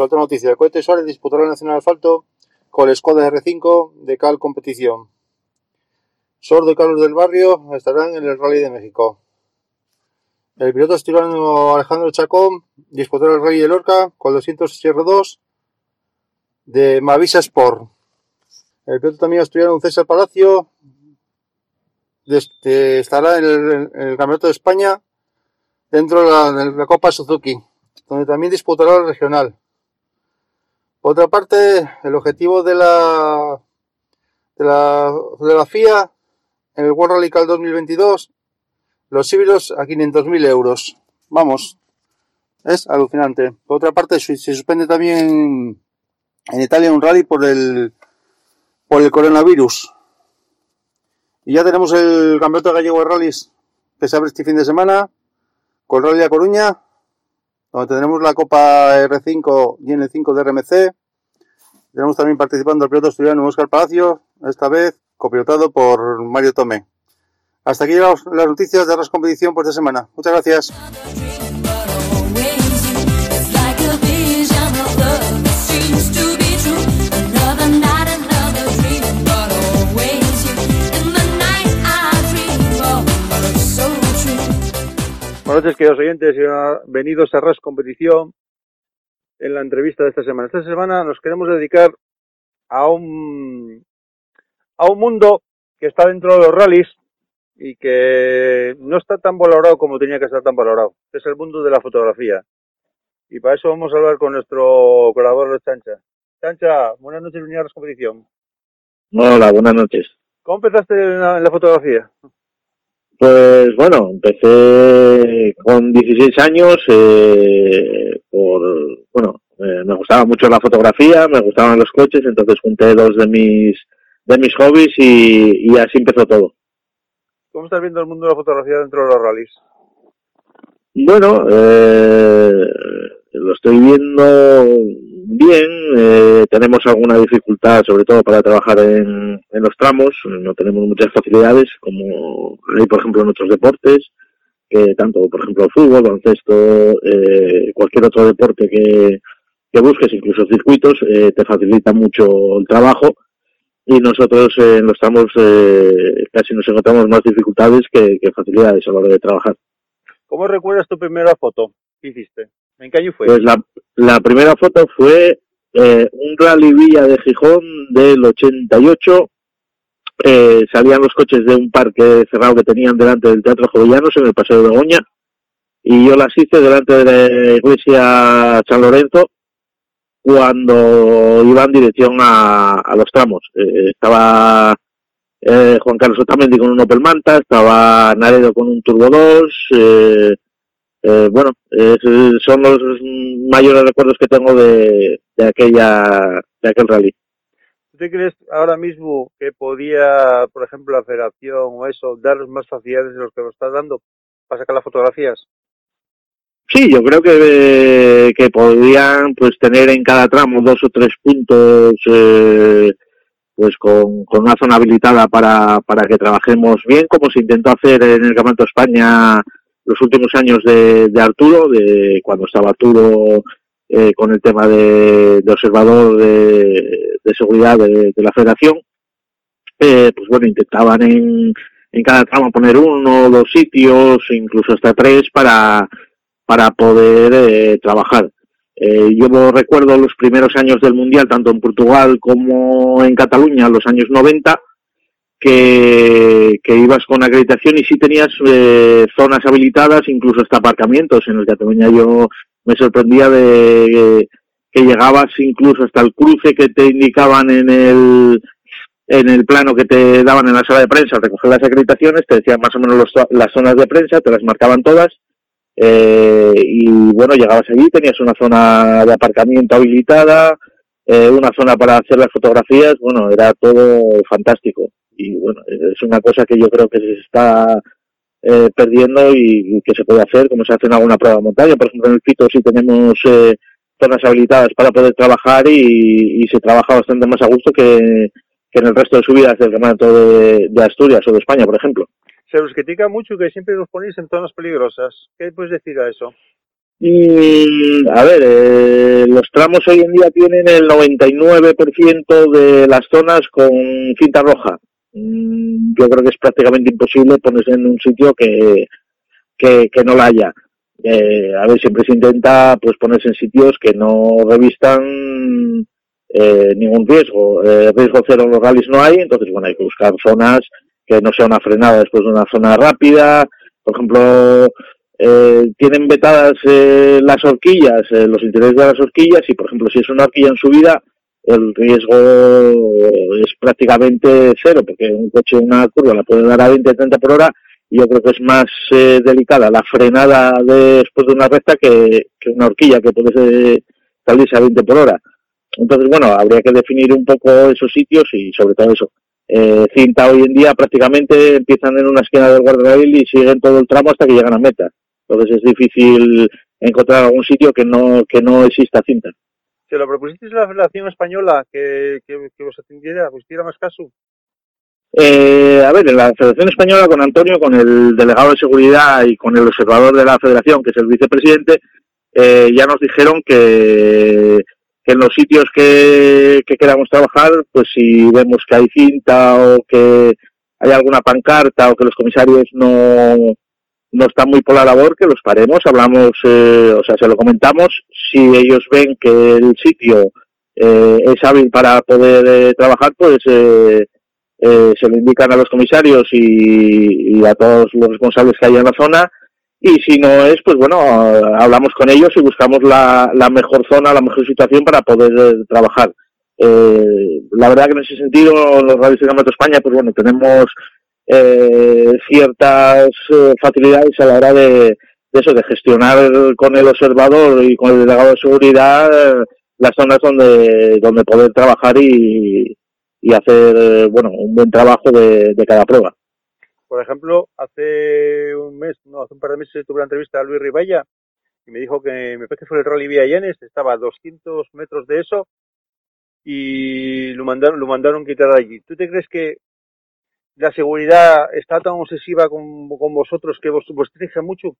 Otra noticia. El cohete Suárez disputará el Nacional Asfalto con el Skoda R5 de Cal Competición. Sordo y Carlos del Barrio estarán en el Rally de México. El piloto asturiano Alejandro Chacón disputará el Rally de Lorca con 200 SR2 de Mavisa Sport. El piloto también asturiano César Palacio este, estará en el, Campeonato de España dentro de la, de la Copa Suzuki, donde también disputará el regional. Por otra parte, el objetivo de la, de la, de la FIA en el World Rally Cal 2022, los híbridos a 500.000 euros. Vamos, es alucinante. Por otra parte, se suspende también en Italia un rally por el, por el coronavirus. Y ya tenemos el campeonato gallego de rallies que se abre este fin de semana con Rally a Coruña donde tendremos la Copa R5 y N5 de RMC. Tenemos también participando el piloto estudiante Oscar Palacio, esta vez copilotado por Mario Tomé. Hasta aquí las noticias de la competición por esta semana. Muchas gracias. Buenas noches, queridos oyentes, y bienvenidos a RAS Competición en la entrevista de esta semana. Esta semana nos queremos dedicar a un, a un mundo que está dentro de los rallies y que no está tan valorado como tenía que estar tan valorado. Es el mundo de la fotografía. Y para eso vamos a hablar con nuestro colaborador Chancha. Chancha, buenas noches, bienvenido a RAS Competición. Hola, buenas noches. ¿Cómo empezaste en la fotografía? Pues bueno, empecé con 16 años eh, por, bueno, eh, me gustaba mucho la fotografía, me gustaban los coches, entonces junté dos de mis, de mis hobbies y, y así empezó todo. ¿Cómo estás viendo el mundo de la fotografía dentro de los rallies? Bueno, eh, lo estoy viendo bien, eh, tenemos alguna dificultad, sobre todo para trabajar en, en, los tramos, no tenemos muchas facilidades, como hay, por ejemplo, en otros deportes, que tanto, por ejemplo, fútbol, baloncesto, eh, cualquier otro deporte que, que busques, incluso circuitos, eh, te facilita mucho el trabajo y nosotros en los tramos eh, casi nos encontramos más dificultades que facilidades a la hora de trabajar. ¿Cómo recuerdas tu primera foto que hiciste? ¿En qué año fue? Pues la, la primera foto fue eh, un rally Villa de Gijón del 88. Eh, salían los coches de un parque cerrado que tenían delante del Teatro Jovellanos en el Paseo de Goña y yo las hice delante de la iglesia San Lorenzo cuando iba en dirección a, los tramos. Eh, estaba eh, Juan Carlos Otamendi con un Opel Manta, estaba Naredo con un Turbo 2, eh, eh, bueno, eh, son los mayores recuerdos que tengo de, de aquella de aquel rally. ¿Usted crees ahora mismo que podía, por ejemplo, la federación o eso, dar más facilidades de los que lo está dando para sacar las fotografías? Sí, yo creo que, que podrían pues tener en cada tramo dos o tres puntos eh, pues con, con, una zona habilitada para, para que trabajemos bien, como se intentó hacer en el Campeonato de España los últimos años de, Arturo, de cuando estaba Arturo eh, con el tema de, observador de, seguridad de, la federación, eh, pues bueno, intentaban en, en cada tramo poner uno dos sitios, incluso hasta tres, para, para poder eh, trabajar. Eh, yo recuerdo los primeros años del Mundial, tanto en Portugal como en Cataluña, los años 90, que, que ibas con acreditación y sí tenías eh, zonas habilitadas, incluso hasta aparcamientos. En el Cataluña yo me sorprendía de que llegabas incluso hasta el cruce que te indicaban en el en el plano que te daban en la sala de prensa, recoger las acreditaciones, te decían más o menos los, las zonas de prensa, te las marcaban todas, eh, y bueno, llegabas allí, tenías una zona de aparcamiento habilitada, eh, una zona para hacer las fotografías, bueno, era todo fantástico. Y bueno, es una cosa que yo creo que se está eh, perdiendo y, y, que se puede hacer, como se hace en alguna prueba de montaña. Por ejemplo, en el Pito sí tenemos eh, zonas habilitadas para poder trabajar y, y, se trabaja bastante más a gusto que, que en el resto de subidas del campeonato de, de, Asturias o de España, por ejemplo. Se os critica mucho que siempre los ponéis en zonas peligrosas. ¿Qué puedes decir a eso? Y, a ver, eh, los tramos hoy en día tienen el 99% de las zonas con cinta roja. Mm, yo creo que es prácticamente imposible ponerse en un sitio que, que, no la haya. Eh, a ver, siempre se intenta pues ponerse en sitios que no revistan eh, ningún riesgo. Eh, riesgo cero en los rallies no hay, entonces bueno, hay que buscar zonas que no sea una frenada después de una zona rápida. Por ejemplo, eh, tienen vetadas eh, las horquillas, los interiores de las horquillas, y por ejemplo, si es una horquilla en subida, el riesgo es prácticamente cero, porque un coche en una curva la puede dar a 20-30 por hora, y yo creo que es más eh, delicada la frenada de, después de una recta que, que una horquilla que puede salirse a 20 por hora. Entonces, bueno, habría que definir un poco esos sitios y sobre todo eso. Eh, cinta hoy en día prácticamente empiezan en una esquina del guardarrail y siguen todo el tramo hasta que llegan a meta. Entonces es difícil encontrar algún sitio que no que no exista cinta. ¿Se lo propusisteis a la Federación Española que, que, que os atendiera, hiciera más caso? Eh, a ver, en la Federación Española con Antonio, con el delegado de seguridad y con el observador de la Federación, que es el vicepresidente, eh, ya nos dijeron que que en los sitios que, que queramos trabajar, pues si vemos que hay cinta o que hay alguna pancarta o que los comisarios no, no están muy por la labor, que los paremos, hablamos, eh, o sea, se lo comentamos, si ellos ven que el sitio eh, es hábil para poder eh, trabajar, pues eh, eh, se lo indican a los comisarios y, y a todos los responsables que hay en la zona y si no es, pues bueno, hablamos con ellos y buscamos la, la mejor zona, la mejor situación para poder eh, trabajar. La verdad que en ese sentido, los radios de Campeonato España, pues bueno, tenemos eh, ciertas eh, facilidades a la hora de, de, eso, de gestionar con el observador y con el delegado de seguridad eh, las zonas donde, donde poder trabajar y, y hacer, eh, bueno, un buen trabajo de, de cada prueba. Por ejemplo, hace un mes, no, hace un par de meses tuve una entrevista a Luis Ribaya y me dijo que me parece que el Rally Villallanes, estaba a 200 metros de eso y lo mandaron, lo mandaron quitar allí. ¿Tú te crees que la seguridad está tan obsesiva con, con vosotros que vos, vos mucho?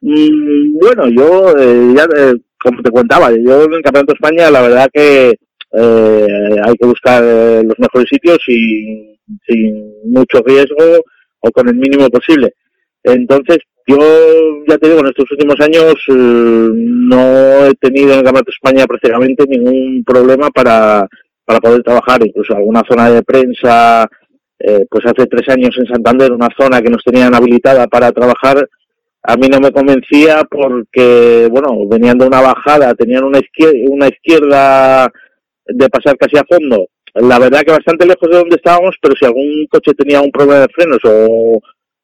Mm, bueno, yo eh, ya, eh, como te contaba, yo en Campeonato de España la verdad que eh, hay que buscar eh, los mejores sitios y sin mucho riesgo o con el mínimo posible. Entonces, yo ya te digo, en estos últimos años no he tenido en el Campeonato España prácticamente ningún problema para, para poder trabajar, incluso alguna zona de prensa, eh, pues hace tres años en Santander, una zona que nos tenían habilitada para trabajar, a mí no me convencía porque, bueno, venían de una bajada, tenían una izquierda, una izquierda de pasar casi a fondo, la verdad que bastante lejos de donde estábamos, pero si algún coche tenía un problema de frenos o,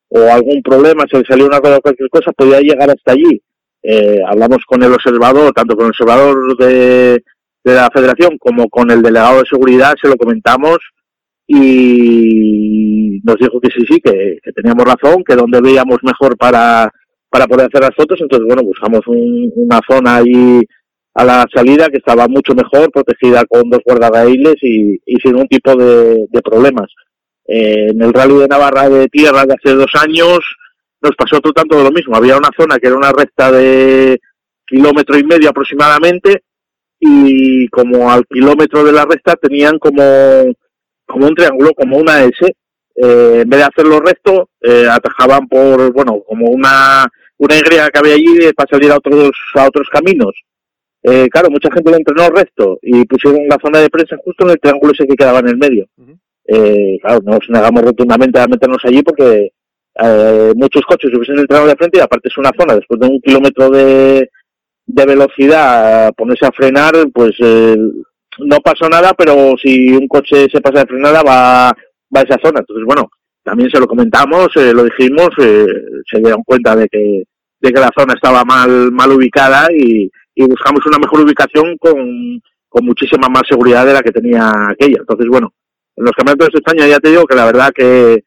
o algún problema, se le salió una cosa o cualquier cosa, podía llegar hasta allí. Eh, hablamos con el observador, tanto con el observador de, de la federación como con el delegado de seguridad, se lo comentamos y nos dijo que sí, sí, que, teníamos razón, que donde veíamos mejor para, para poder hacer las fotos. Entonces, bueno, buscamos una zona ahí a la salida que estaba mucho mejor, protegida con dos guardarraíles y, y sin ningún tipo de, problemas. Eh, en el Rally de Navarra de Tierra de hace dos años nos pasó todo tanto de lo mismo. Había una zona que era una recta de kilómetro y medio aproximadamente y como al kilómetro de la recta tenían como, como un triángulo, como una S. Eh, en vez de hacerlo recto, eh, atajaban por, bueno, como una, una Y que había allí para salir a otros, a otros caminos. Eh, claro, mucha gente lo entrenó recto y pusieron la zona de prensa justo en el triángulo ese que quedaba en el medio. eh, claro, nos negamos rotundamente a meternos allí porque eh, muchos coches hubiesen entrado de frente y aparte es una zona después de un kilómetro de, de velocidad ponerse a frenar, pues eh, no pasó nada, pero si un coche se pasa de frenada va, va a esa zona. Entonces, bueno, también se lo comentamos, eh, lo dijimos, eh, se dieron cuenta de que, de que la zona estaba mal, mal ubicada y, y buscamos una mejor ubicación con, con muchísima más seguridad de la que tenía aquella. Entonces, bueno, en los campeonatos de España ya te digo que la verdad que,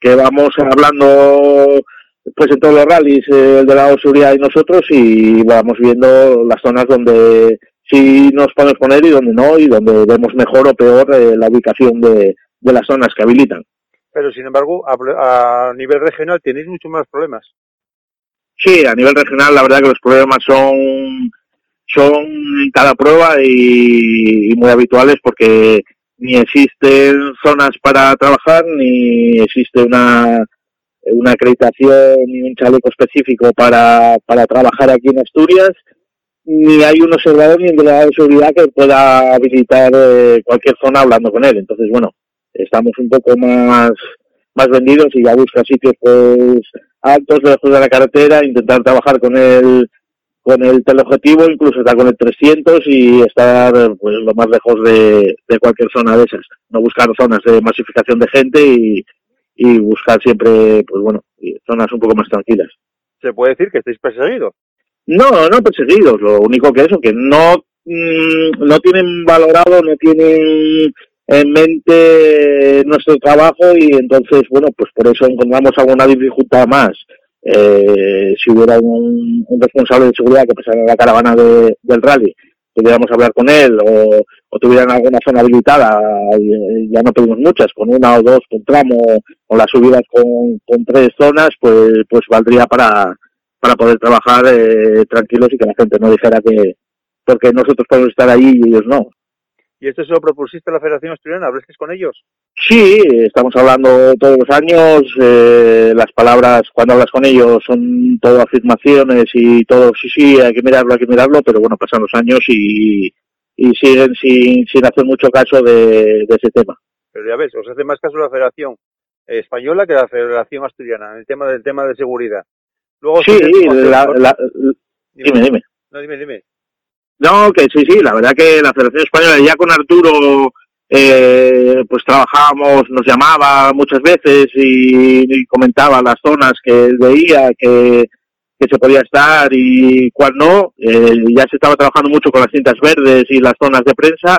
que vamos hablando pues en todos los rallies eh, el de la seguridad y nosotros y vamos viendo las zonas donde sí nos podemos poner y donde no y donde vemos mejor o peor eh, la ubicación de, de las zonas que habilitan. Pero sin embargo, a, a nivel regional tenéis muchos más problemas. Sí, a nivel regional la verdad que los problemas son son en cada prueba y, muy habituales porque ni existen zonas para trabajar ni existe una una acreditación ni un chaleco específico para, para trabajar aquí en Asturias, ni hay un observador ni un delegado de seguridad que pueda habilitar eh, cualquier zona hablando con él. Entonces, bueno, estamos un poco más, más vendidos y ya busca sitios pues altos, lejos de la carretera, intentar trabajar con el con el teleobjetivo, incluso estar con el 300 y estar pues lo más lejos de, de cualquier zona de esas. No buscar zonas de masificación de gente y, y buscar siempre, pues bueno, zonas un poco más tranquilas. ¿Se puede decir que estáis perseguidos? No, no perseguidos, lo único que eso, que no, mm, no tienen valorado, no tienen en mente nuestro trabajo y entonces, bueno, pues por eso encontramos alguna dificultad más. Eh, si hubiera un, responsable de seguridad que pasara la caravana de, del rally, pudiéramos hablar con él o, tuvieran alguna zona habilitada, ya no pedimos muchas, con una o dos con tramo o las subidas con, con tres zonas, pues, pues valdría para, para poder trabajar eh, tranquilos y que la gente no dijera que porque nosotros podemos estar ahí y ellos no. ¿Y esto se lo propusiste a la Federación Asturiana? ¿Hablaste con ellos? Sí, estamos hablando todos los años. Eh, las palabras, cuando hablas con ellos, son todo afirmaciones y todo, sí, sí, hay que mirarlo, hay que mirarlo, pero bueno, pasan los años y, y siguen sin, sin hacer mucho caso de, de ese tema. Pero ya ves, os hace más caso la Federación Española que la Federación Asturiana, en el tema del tema de seguridad. Luego, sí, la, la, dime, dime. No, dime, dime. No, que sí, sí, la verdad que la Federación Española ya con Arturo eh, pues trabajábamos, nos llamaba muchas veces y, comentaba las zonas que veía que, que se podía estar y cuál no. Eh, ya se estaba trabajando mucho con las cintas verdes y las zonas de prensa.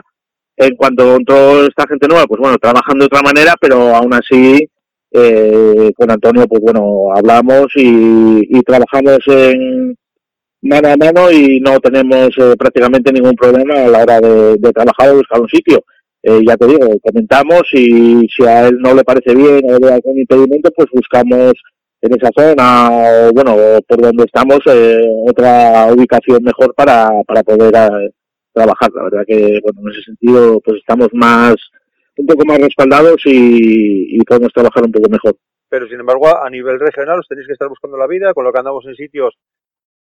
En cuanto entró esta gente nueva, pues bueno, trabajando de otra manera, pero aún así eh, con Antonio, pues bueno, hablamos y, y trabajamos en, mano a mano y no tenemos eh, prácticamente ningún problema a la hora de, trabajar o buscar un sitio. Eh, ya te digo, comentamos y si a él no le parece bien o hay algún impedimento, pues buscamos en esa zona o bueno, por donde estamos eh, otra ubicación mejor para, para poder trabajar. La verdad que bueno, en ese sentido pues estamos más un poco más respaldados y, y podemos trabajar un poco mejor. Pero sin embargo, a nivel regional os tenéis que estar buscando la vida, colocándonos en sitios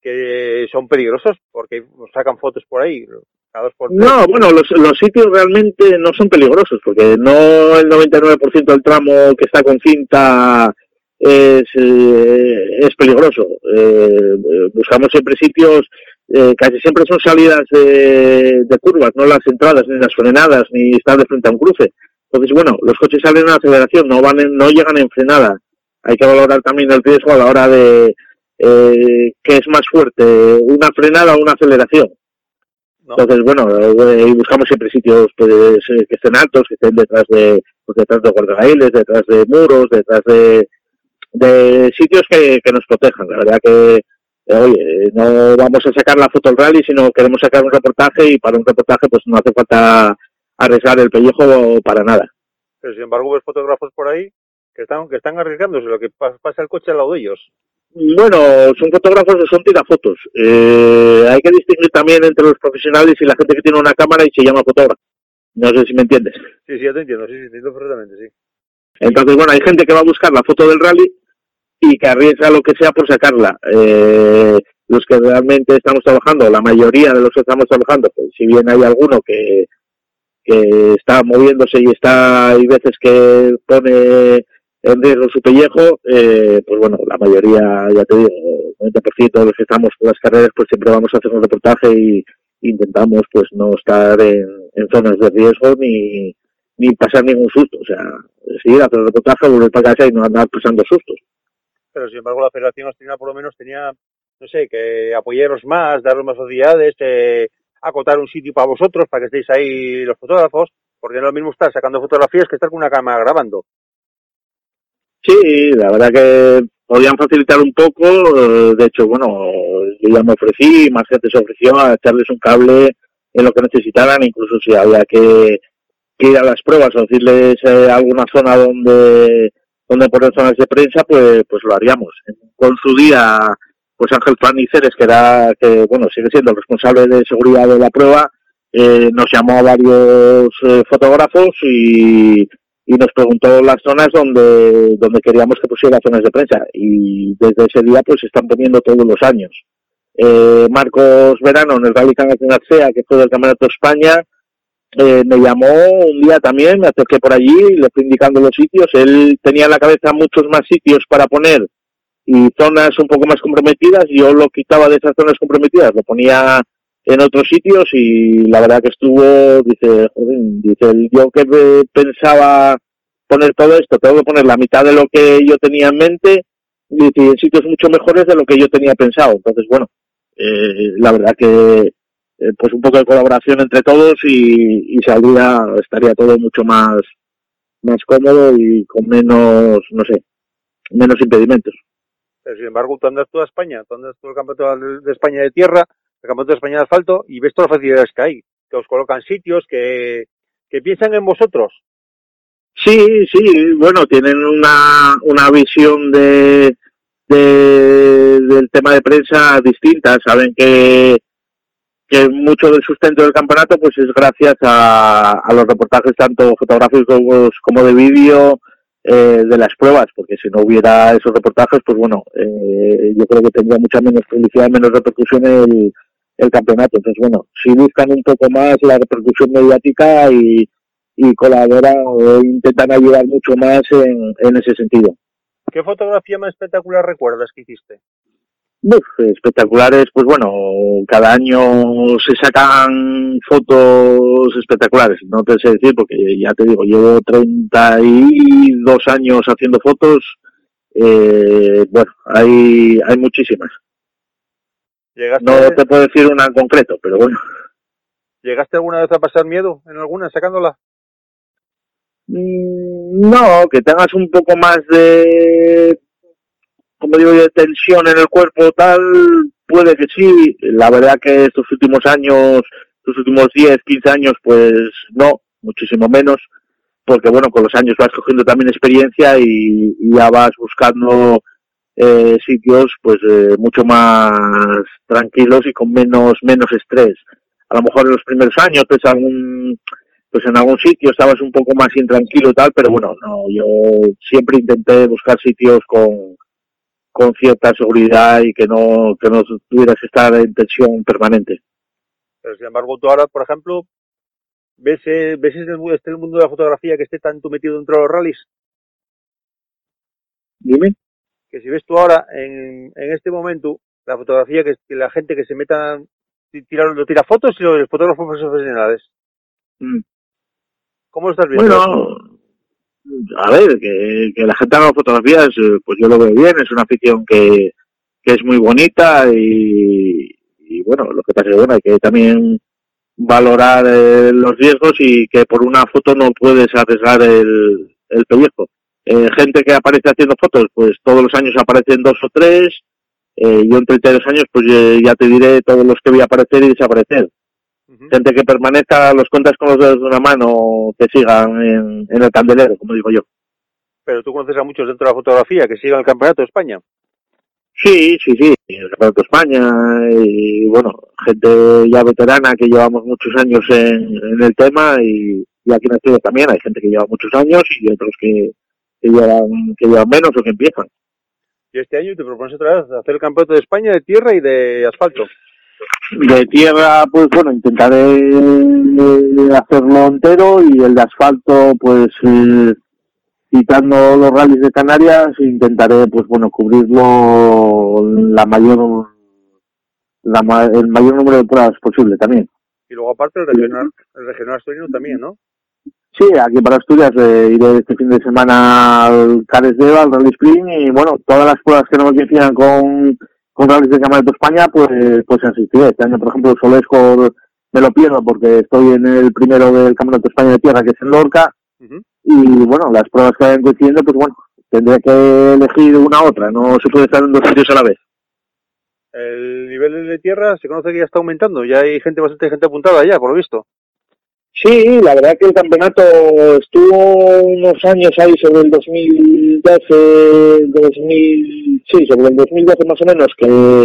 que son peligrosos porque sacan fotos por ahí. no, bueno, los, los sitios realmente no son peligrosos porque no el 99% del tramo que está con cinta es, eh, es peligroso. Eh, buscamos siempre sitios, eh, casi siempre son salidas de, de, curvas, no las entradas ni las frenadas ni estar de frente a un cruce. Entonces, bueno, los coches salen en aceleración, no van no llegan en frenada. Hay que valorar también el riesgo a la hora de, eh, ¿qué es más fuerte, una frenada o una aceleración? Entonces, bueno, eh, buscamos siempre sitios pues, eh, que estén altos, que estén detrás de, pues, detrás de guardarraíles, detrás de muros, detrás de, de sitios que, que nos protejan. La verdad que, eh, oye, no vamos a sacar la foto del rally, sino queremos sacar un reportaje y para un reportaje pues no hace falta arriesgar el pellejo para nada. Pero sin embargo, ves fotógrafos por ahí que están, que están arriesgándose lo que pa- pasa el coche al lado de ellos. Bueno, son fotógrafos o son tirafotos. Eh, hay que distinguir también entre los profesionales y la gente que tiene una cámara y se llama fotógrafo. No sé si me entiendes. Sí, sí, ya te entiendo, sí, sí, te entiendo perfectamente, sí. Entonces, bueno, hay gente que va a buscar la foto del rally y que arriesga lo que sea por sacarla. Eh, los que realmente estamos trabajando, la mayoría de los que estamos trabajando, pues, si bien hay alguno que, que está moviéndose y está, hay veces que pone en riesgo su pellejo, eh, pues bueno, la mayoría, ya te digo, el 90% de los que estamos con las carreras, pues siempre vamos a hacer un reportaje y intentamos pues no estar en, en zonas de riesgo ni, ni pasar ningún susto. O sea, seguir hacer el reportaje, volver para casa y no andar pasando sustos. Pero sin embargo, la Federación Asturiana por lo menos tenía, no sé, que apoyaros más, daros más facilidades, eh, acotar un sitio para vosotros, para que estéis ahí los fotógrafos, porque no es lo mismo estar sacando fotografías que estar con una cámara grabando. Sí, la verdad que podían facilitar un poco. eh, De hecho, bueno, yo ya me ofrecí, más gente se ofreció a echarles un cable en lo que necesitaran, incluso si había que, ir a las pruebas o decirles eh, alguna zona donde donde poner zonas de prensa, pues pues lo haríamos. Con su día, pues Ángel Planiceres, que era, que bueno, sigue siendo el responsable de seguridad de la prueba, eh, nos llamó a varios eh, fotógrafos y, y nos preguntó las zonas donde, donde queríamos que pusiera zonas de prensa. Y desde ese día, pues se están poniendo todos los años. Eh, Marcos Verano, en el Rally Can Sea, que fue del Campeonato de España, eh, me llamó un día también, me acerqué por allí, le fui indicando los sitios. Él tenía en la cabeza muchos más sitios para poner y zonas un poco más comprometidas. Yo lo quitaba de esas zonas comprometidas, lo ponía en otros sitios y la verdad que estuvo, dice, joder, dice, yo que pensaba poner todo esto, tengo que poner la mitad de lo que yo tenía en mente, y en sitios mucho mejores de lo que yo tenía pensado. Entonces, bueno, eh, la verdad que eh, pues un poco de colaboración entre todos y, y saldría, estaría todo mucho más, más cómodo y con menos, no sé, menos impedimentos. Pero sin embargo, tú andas toda España, tú andas todo el campeonato de España de tierra, el campeonato de España de asfalto, y ves todas las facilidades que hay, que os colocan sitios, que, que piensan en vosotros. Sí, sí, bueno, tienen una, una visión de, de, del tema de prensa distinta. Saben que, que mucho del sustento del campeonato pues es gracias a, a los reportajes tanto fotográficos como de vídeo eh, de las pruebas, porque si no hubiera esos reportajes, pues bueno, eh, yo creo que tendría mucha menos publicidad, menos repercusión el, el campeonato. Entonces, bueno, si buscan un poco más la repercusión mediática y, y colaboran o intentan ayudar mucho más en, en ese sentido. ¿Qué fotografía más espectacular recuerdas que hiciste? Uf, espectaculares, pues bueno, cada año se sacan fotos espectaculares, no te sé decir porque ya te digo, llevo 32 años haciendo fotos, eh, bueno, hay, hay muchísimas. ¿Llegaste, No te puedo decir una en concreto, pero bueno. ¿Llegaste alguna vez a pasar miedo en alguna sacándola? Mm, No, que tengas un poco más de, como digo, de tensión en el cuerpo tal, puede que sí. La verdad que estos últimos años, estos últimos 10, 15 años, pues no, muchísimo menos, porque bueno, con los años vas cogiendo también experiencia y, y ya vas buscando eh, sitios pues eh, mucho más tranquilos y con menos menos estrés. A lo mejor en los primeros años pues algún pues en algún sitio estabas un poco más intranquilo y tal, pero bueno, no, yo siempre intenté buscar sitios con, con cierta seguridad y que no, que no tuvieras que estar en tensión permanente. Pero sin embargo, tú ahora, por ejemplo, ¿ves, eh, ves este, este el mundo de la fotografía que esté tanto metido dentro de los rallies? Dime. Que si ves tú ahora, en, en este momento, la fotografía que, que la gente que se meta, tira, lo tira fotos y los fotógrafos profesionales. Mm. ¿Cómo lo estás viendo? Bueno, a ver, que, que la gente haga fotografías, eh, pues yo lo veo bien, es una afición que, que es muy bonita y, y bueno, lo que pasa es que bueno, hay que también valorar eh, los riesgos y que por una foto no puedes arriesgar el, el pellejo. Eh, gente que aparece haciendo fotos, pues todos los años aparecen dos o tres. Eh, yo entre tres años, pues eh, ya te diré todos los que voy a aparecer y desaparecer. Gente que permanezca, los cuentas con los dedos de una mano, que sigan en, en el candelero, como digo yo. Pero tú conoces a muchos dentro de la fotografía que sigan el Campeonato de España. Sí, sí, sí, el Campeonato de España y bueno, gente ya veterana que llevamos muchos años en, en el tema y, y aquí en Asturias también hay gente que lleva muchos años y otros que, que llevan que llevan menos o que empiezan. Y este año te propones otra vez hacer el Campeonato de España de tierra y de asfalto. De tierra, pues bueno, intentaré eh, hacerlo entero y el de asfalto, pues eh, quitando los rallies de Canarias, intentaré, pues bueno, cubrirlo la mayor, la, el mayor número de pruebas posible también. Y luego aparte el regional, el regional asturiano también, ¿no? Sí, aquí para Asturias eh, iré este fin de semana al Cares de Eva, al Rally Spring y bueno, todas las pruebas que no me coincidan con, con rallies de Campeonato España, pues, pues asistiré. Este año, por ejemplo, el Solesco me lo pierdo porque estoy en el primero del Campeonato de España de Tierra, que es en Lorca, y bueno, las pruebas que vayan coincidiendo, pues bueno, tendré que elegir una u otra, no se puede estar en dos sitios a la vez. El nivel de tierra se conoce que ya está aumentando. Ya hay gente, bastante gente apuntada ya, por lo visto. Sí, la verdad que el campeonato estuvo unos años ahí sobre el 2012, 2000, sí, sobre el 2012 más o menos, que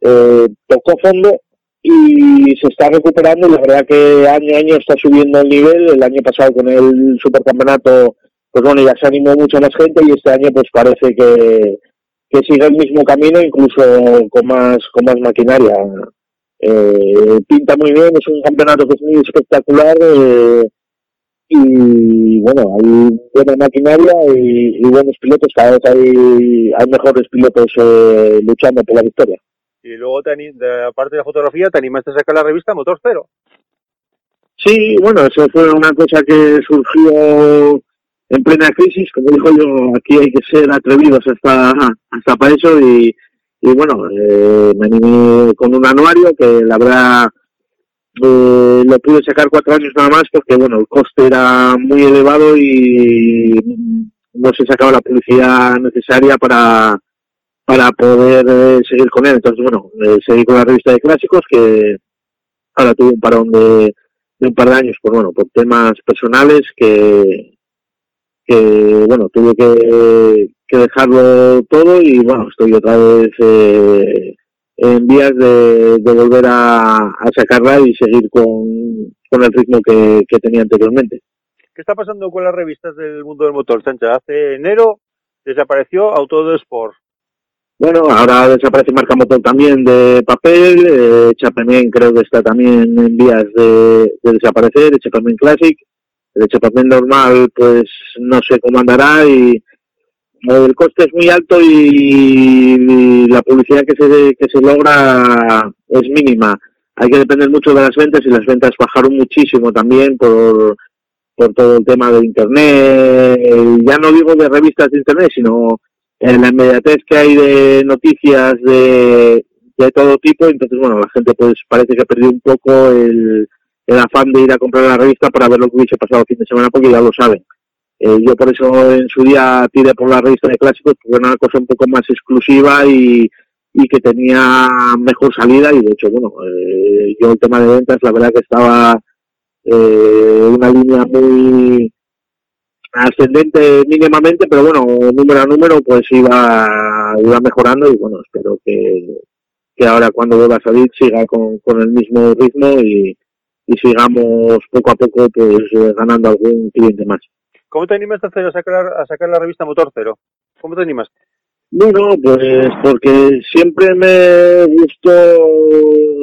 eh, tocó fondo y se está recuperando la verdad que año a año está subiendo el nivel. El año pasado con el supercampeonato, pues bueno, ya se animó mucha más gente y este año pues parece que, que sigue el mismo camino, incluso con más, con más maquinaria. Eh, pinta muy bien, es un campeonato que es muy espectacular eh, y bueno, hay buena maquinaria y, y buenos pilotos, cada vez hay, hay mejores pilotos eh, luchando por la victoria. Y luego, te de, aparte de la fotografía, te animaste a sacar la revista Motor Cero. Sí, bueno, eso fue una cosa que surgió en plena crisis, como dijo yo, aquí hay que ser atrevidos hasta, hasta para eso y, y bueno, eh, me animé con un anuario que la verdad eh, lo pude sacar cuatro años nada más porque bueno, el coste era muy elevado y no se sacaba la publicidad necesaria para para poder eh, seguir con él. Entonces, bueno, eh, seguí con la revista de clásicos que ahora tuve un parón de, de un par de años, por bueno, por temas personales que, que bueno, tuve que, que dejarlo todo y bueno, estoy otra vez eh, en vías de, de volver a, a sacarla y seguir con, con el ritmo que, que tenía anteriormente. ¿Qué está pasando con las revistas del mundo del motor, Sancha? Hace enero desapareció Autodo Sport. Bueno, ahora desaparece Marca Motor también de papel, eh, Chapemen creo que está también en vías de, de desaparecer, el Chapemen Classic, el Chapemen normal pues no sé cómo andará y el coste es muy alto y la publicidad que se, que se logra es mínima. Hay que depender mucho de las ventas y las ventas bajaron muchísimo también por, por todo el tema de Internet, ya no digo de revistas de Internet, sino en la inmediatez que hay de noticias de, de todo tipo, entonces bueno, la gente pues parece que ha perdido un poco el, el afán de ir a comprar la revista para ver lo que hubiese pasado el fin de semana porque ya lo saben. Eh, yo por eso en su día tiré por la revista de clásicos porque era una cosa un poco más exclusiva y, y que tenía mejor salida y de hecho bueno, eh, yo el tema de ventas la verdad que estaba eh, una línea muy ascendente mínimamente, pero bueno, número a número pues iba, iba mejorando y bueno, espero que, que ahora cuando vuelva a salir siga con, con el mismo ritmo y, y sigamos poco a poco pues eh, ganando algún cliente más. ¿Cómo te animaste a, hacer, a, sacar, a sacar la revista Motor Cero? ¿Cómo te animaste? Bueno, pues porque siempre me gustó,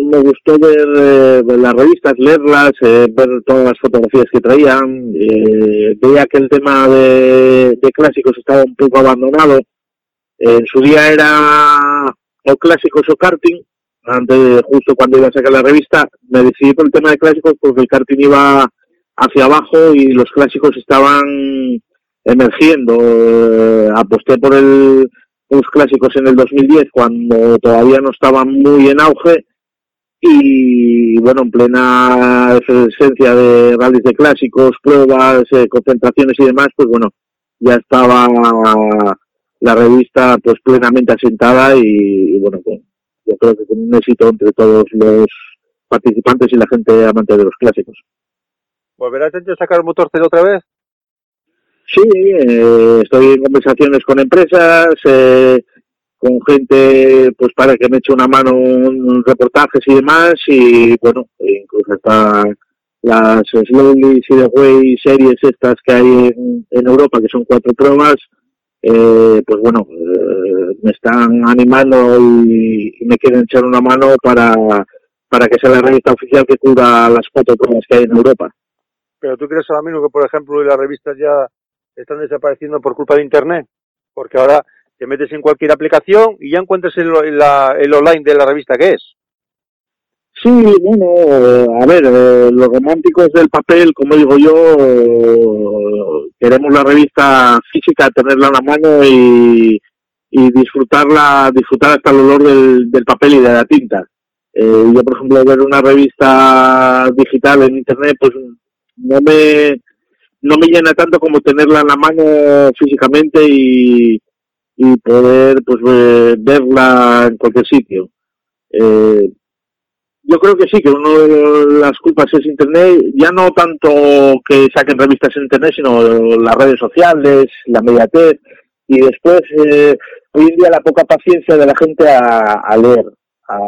me gustó ver, eh, ver las revistas, leerlas, eh, ver todas las fotografías que traían. Eh, veía que el tema de, de clásicos estaba un poco abandonado. en su día era o clásicos o karting. Antes, de- justo cuando iba a sacar la revista, me decidí por el tema de clásicos porque el karting iba hacia abajo y los clásicos estaban emergiendo. Eh, aposté por el unos clásicos en el 2010 cuando todavía no estaban muy en auge y bueno, en plena efervescencia de rallies de clásicos, pruebas, eh, concentraciones y demás, pues bueno, ya estaba la revista pues plenamente asentada y, bueno, pues, yo creo que con un éxito entre todos los participantes y la gente amante de los clásicos. ¿Volverás a sacar el motor otra vez? Sí, eh, estoy en conversaciones con empresas, eh, con gente pues para que me eche una mano en reportajes y demás y bueno, incluso hasta las Slowly y The Way series estas que hay en, en Europa, que son cuatro pruebas, eh, pues bueno, eh, me están animando y, y, me quieren echar una mano para, para que sea la revista oficial que cubra las cuatro pruebas que hay en Europa. Pero tú crees ahora mismo que, por ejemplo, las revistas ya están desapareciendo por culpa de Internet, porque ahora te metes en cualquier aplicación y ya encuentras el, la, el online de la revista que es. Sí, bueno, a ver, eh, los románticos del papel, como digo yo, eh, queremos la revista física, tenerla en la mano y, y disfrutarla, disfrutar hasta el olor del, del papel y de la tinta. Eh, yo, por ejemplo, ver una revista digital en internet, pues no me, no me llena tanto como tenerla en la mano físicamente y, y poder pues eh, verla en cualquier sitio. Eh, yo creo que sí, que una de las culpas es Internet, ya no tanto que saquen revistas en Internet, sino las redes sociales, la mediatez, y después, eh, hoy en día la poca paciencia de la gente a, a leer, a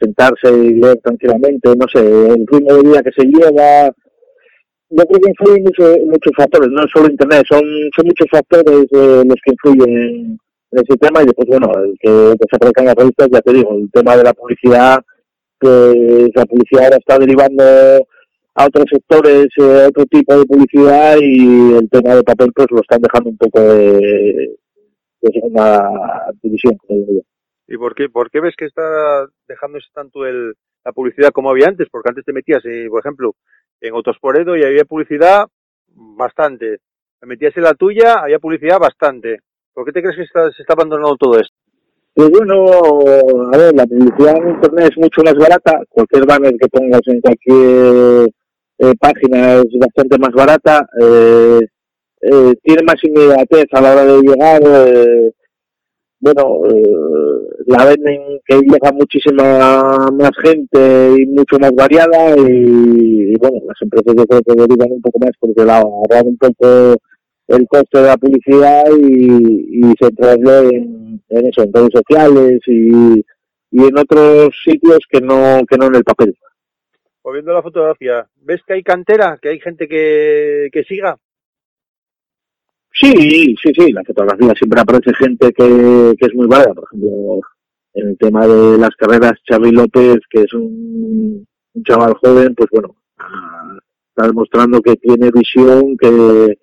sentarse y leer tranquilamente, no sé, el ritmo de vida que se lleva, yo creo que influyen mucho, muchos factores, no solo Internet, son, son muchos factores eh, los que influyen en, en ese tema y después, bueno, el que, que se aparezcan las revistas, ya te digo, el tema de la publicidad, pues la publicidad ahora está derivando a otros sectores, eh, a otro tipo de publicidad y el tema de papel pues lo están dejando un poco de, de segunda división. ¿Y por qué, por qué ves que está dejándose tanto el, la publicidad como había antes? Porque antes te metías, eh, por ejemplo, en Autosporedo y había publicidad bastante. Te metías en la tuya, había publicidad bastante. ¿Por qué te crees que está, se está abandonando todo esto? Pues bueno, a ver, la publicidad en Internet es mucho más barata. Cualquier banner que pongas en cualquier eh, página es bastante más barata. Eh, eh, tiene más inmediatez a la hora de llegar. Eh, bueno, eh, la venden que llega muchísima más gente y mucho más variada y, bueno, las empresas yo creo que derivan un poco más porque la ahorran un poco el coste de la publicidad y, y centrarlo en, en eso, en redes sociales y, y en otros sitios que no, que no en el papel. Volviendo a la fotografía, ¿ves que hay cantera? ¿Que hay gente que, que siga? Sí, sí, sí, la fotografía siempre aparece gente que, que es muy válida, por ejemplo, en el tema de las carreras, Xavi López, que es un, un chaval joven, pues bueno, está demostrando que tiene visión, que,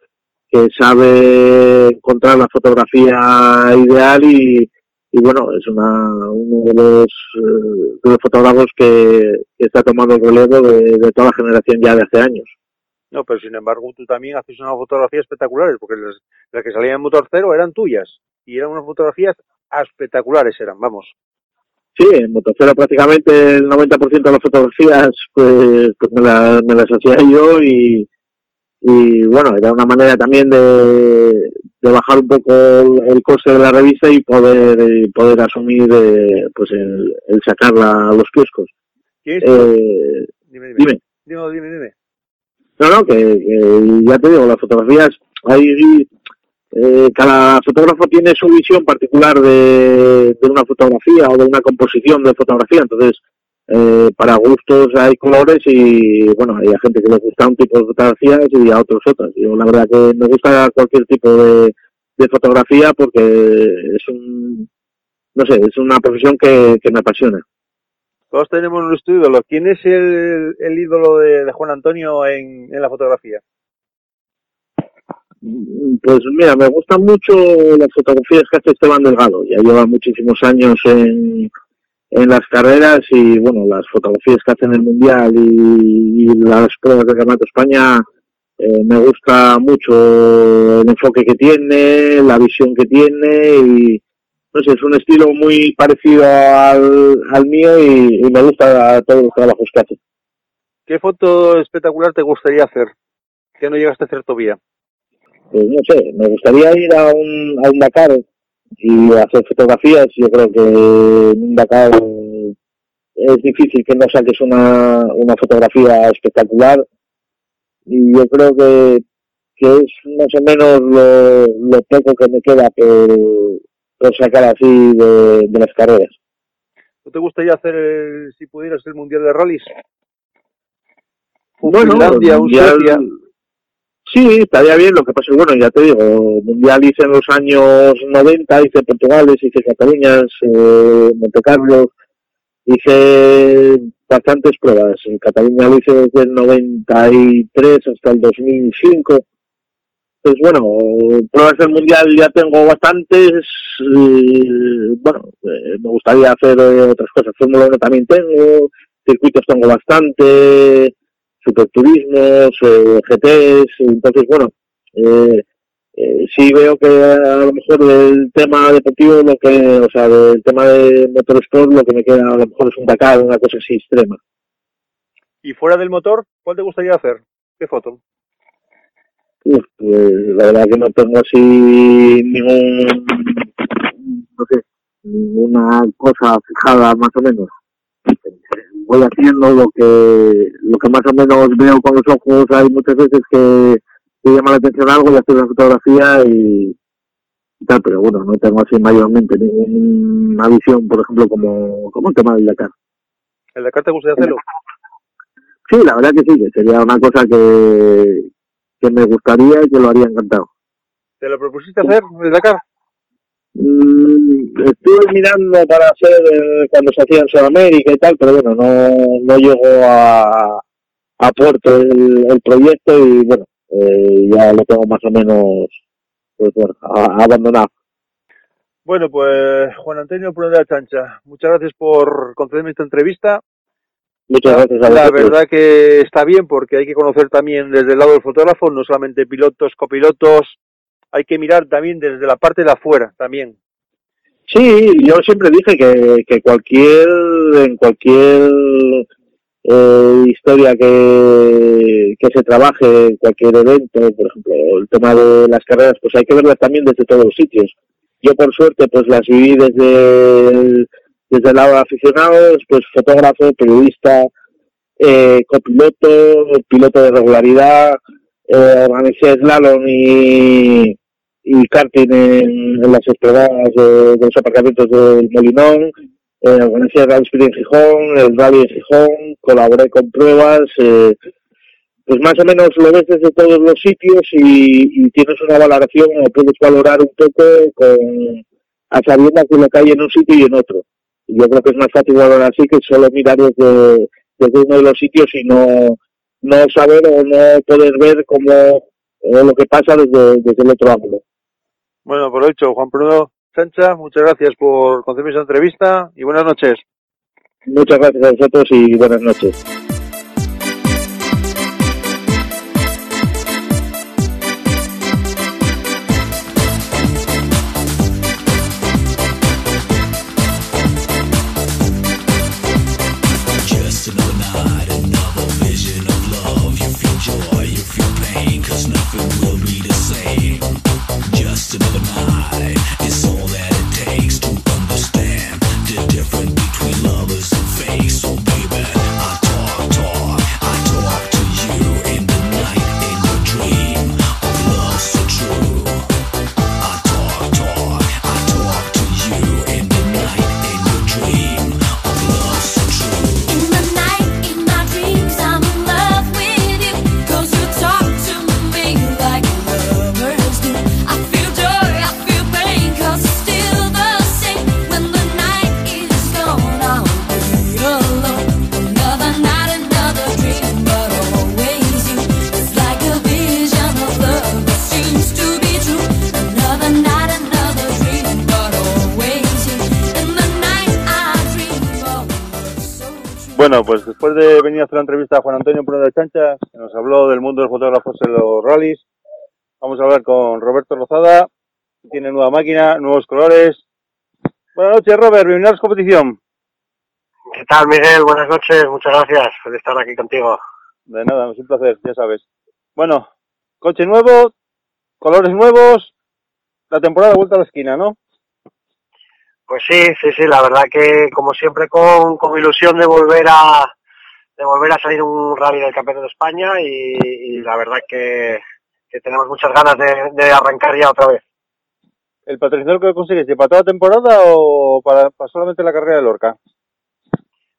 que sabe encontrar la fotografía ideal y, y bueno, es una, uno de los, eh, de los fotógrafos que, que, está tomando el relevo de, de, toda la generación ya de hace años. No, pero sin embargo tú también haces unas fotografías espectaculares, porque las, las que salían en motor cero eran tuyas, y eran unas fotografías espectaculares eran, vamos. Sí, en Motocero prácticamente el 90% de las fotografías pues, pues me, la, me las hacía yo y, y bueno, era una manera también de, de bajar un poco el, el, coste de la revista y poder poder asumir eh, pues el, el sacarla a los kioscos. ¿Qué es? Eh, dime, dime. dime. Dime, dime, dime. No, no, que, que, ya te digo, las fotografías, hay, eh, cada fotógrafo tiene su visión particular de, de una fotografía o de una composición de fotografía, entonces eh, para gustos hay colores y bueno, hay a gente que le gusta un tipo de fotografías y a otros otras. Yo la verdad que me gusta cualquier tipo de, de fotografía porque es un, no sé, es una profesión que, que me apasiona. Todos tenemos nuestro ídolo. ¿Quién es el, el ídolo de, de, Juan Antonio en, en la fotografía? Pues mira, me gustan mucho las fotografías que hace Esteban Delgado. Ya lleva muchísimos años en, en las carreras y bueno, las fotografías que hace en el Mundial y, y las pruebas del Campeonato de España, eh, me gusta mucho el enfoque que tiene, la visión que tiene y no sé, es un estilo muy parecido al, al mío y, y, me gusta todos los trabajos que hace. ¿Qué foto espectacular te gustaría hacer? Que no llegaste a hacer todavía. pues no sé, me gustaría ir a un, a un Dakar y hacer fotografías. Yo creo que en un Dakar es difícil que no saques una, una fotografía espectacular y yo creo que, que es más o menos lo, lo poco que me queda por, por sacar así de, de las carreras. ¿No te gustaría hacer, el, si pudieras, el Mundial de Rallys? Un Bueno, Finlandia, un mundial- Suecia. Sí, estaría bien, lo que pasa es bueno, ya te digo, mundial hice en los años 90, hice Portugales, hice Cataluñas, eh, Monte Carlo, hice bastantes pruebas. En Cataluña lo hice desde el 93 hasta el 2005. Pues bueno, pruebas del mundial ya tengo bastantes. eh, bueno, eh, me gustaría hacer otras cosas. Fórmula 1 también tengo, circuitos tengo bastante, superturismos, eh, GTs. Entonces, bueno, eh, eh, sí veo que a lo mejor del tema deportivo, lo que, o sea, del tema de motorsport, lo que me queda a lo mejor es un Dakar, una cosa así extrema. ¿Y fuera del motor, cuál te gustaría hacer? ¿Qué foto? Uf, pues la verdad que no tengo así ningún, no sé, ninguna cosa fijada más o menos. Voy haciendo lo que, lo que más o menos veo con los ojos. Hay muchas veces que te llama la atención algo y haces la fotografía y, y tal, pero bueno, no tengo así mayormente ninguna visión, por ejemplo, como, como el tema del Dakar. ¿El Dakar te gustaría hacerlo? Sí, la verdad que sí, que sería una cosa que, que me gustaría y que lo haría encantado. ¿Te lo propusiste hacer, el Dakar? Mm, estuve mirando para hacer eh, cuando se hacía en Sudamérica y tal, pero bueno, no, no llegó a, a puerto el, el proyecto y bueno, eh, ya lo tengo más o menos pues bueno, a- abandonado. Bueno, pues Juan Antonio Prueba de la Chancha, muchas gracias por concederme esta entrevista. Muchas gracias a la verdad que está bien porque hay que conocer también desde el lado del fotógrafo, no solamente pilotos, copilotos, hay que mirar también desde la parte de afuera también. Sí, yo siempre dije que, que cualquier, en cualquier eh, historia que, que se trabaje, cualquier evento, por ejemplo, el tema de las carreras, pues hay que verlas también desde todos los sitios. Yo por suerte pues las viví desde el, desde el lado de aficionados, pues fotógrafo, periodista, eh, copiloto, piloto de regularidad, eh, slalom y, y karting en, las exploradas de, los aparcamientos del Molinón, eh, organicé el Rally en Gijón, el Rally en Gijón, colaboré con pruebas, eh, pues más o menos lo ves desde todos los sitios y, tienes una valoración o puedes valorar un poco con a sabiendas de lo que hay en un sitio y en otro. Yo creo que es más fácil valorar así que solo mirar desde, desde uno de los sitios y no, no saber o no poder ver cómo o lo que pasa desde, desde el otro ángulo. Bueno, por lo dicho, Juan Bruno Chancha, muchas gracias por concederme esta entrevista y buenas noches. Muchas gracias a vosotros y buenas noches. Bueno, pues después de venir a hacer la entrevista a Juan Antonio Prueba de Chancha, que nos habló del mundo de los fotógrafos en los rallies, vamos a hablar con Roberto Lozada, que tiene nueva máquina, nuevos colores. Buenas noches, Robert, bienvenido a la competición. ¿Qué tal, Miguel? Buenas noches, muchas gracias por estar aquí contigo. De nada, es un placer, ya sabes. Bueno, coche nuevo, colores nuevos, la temporada vuelta a la esquina, ¿no? Pues sí, sí, sí, la verdad que como siempre con, con ilusión de volver a de volver a salir un rally del Campeonato de España y, y la verdad que, que tenemos muchas ganas de, de arrancar ya otra vez. ¿El patrocinador que conseguiste para toda la temporada o para, para solamente la carrera de Lorca?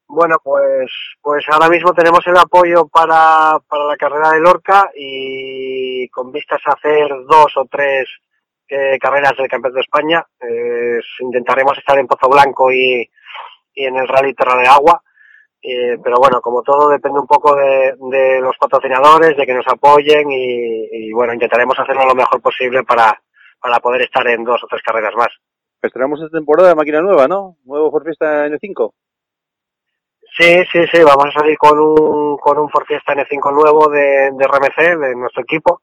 Bueno, pues, pues ahora mismo tenemos el apoyo para, para la carrera de Lorca y con vistas a hacer dos o tres eh, carreras del Campeonato de España. Eh, intentaremos estar en Pozo Blanco y, y en el Rally Terra de Agua. Eh, pero bueno, como todo depende un poco de, de los patrocinadores, de que nos apoyen y, y bueno, intentaremos hacerlo lo mejor posible para, para poder estar en dos o tres carreras más. Estrenamos esta temporada máquina nueva, ¿no? Nuevo Ford Fiesta N5. Sí, sí, sí, vamos a salir con un, con un Ford Fiesta N5 nuevo de, de RMC, de nuestro equipo,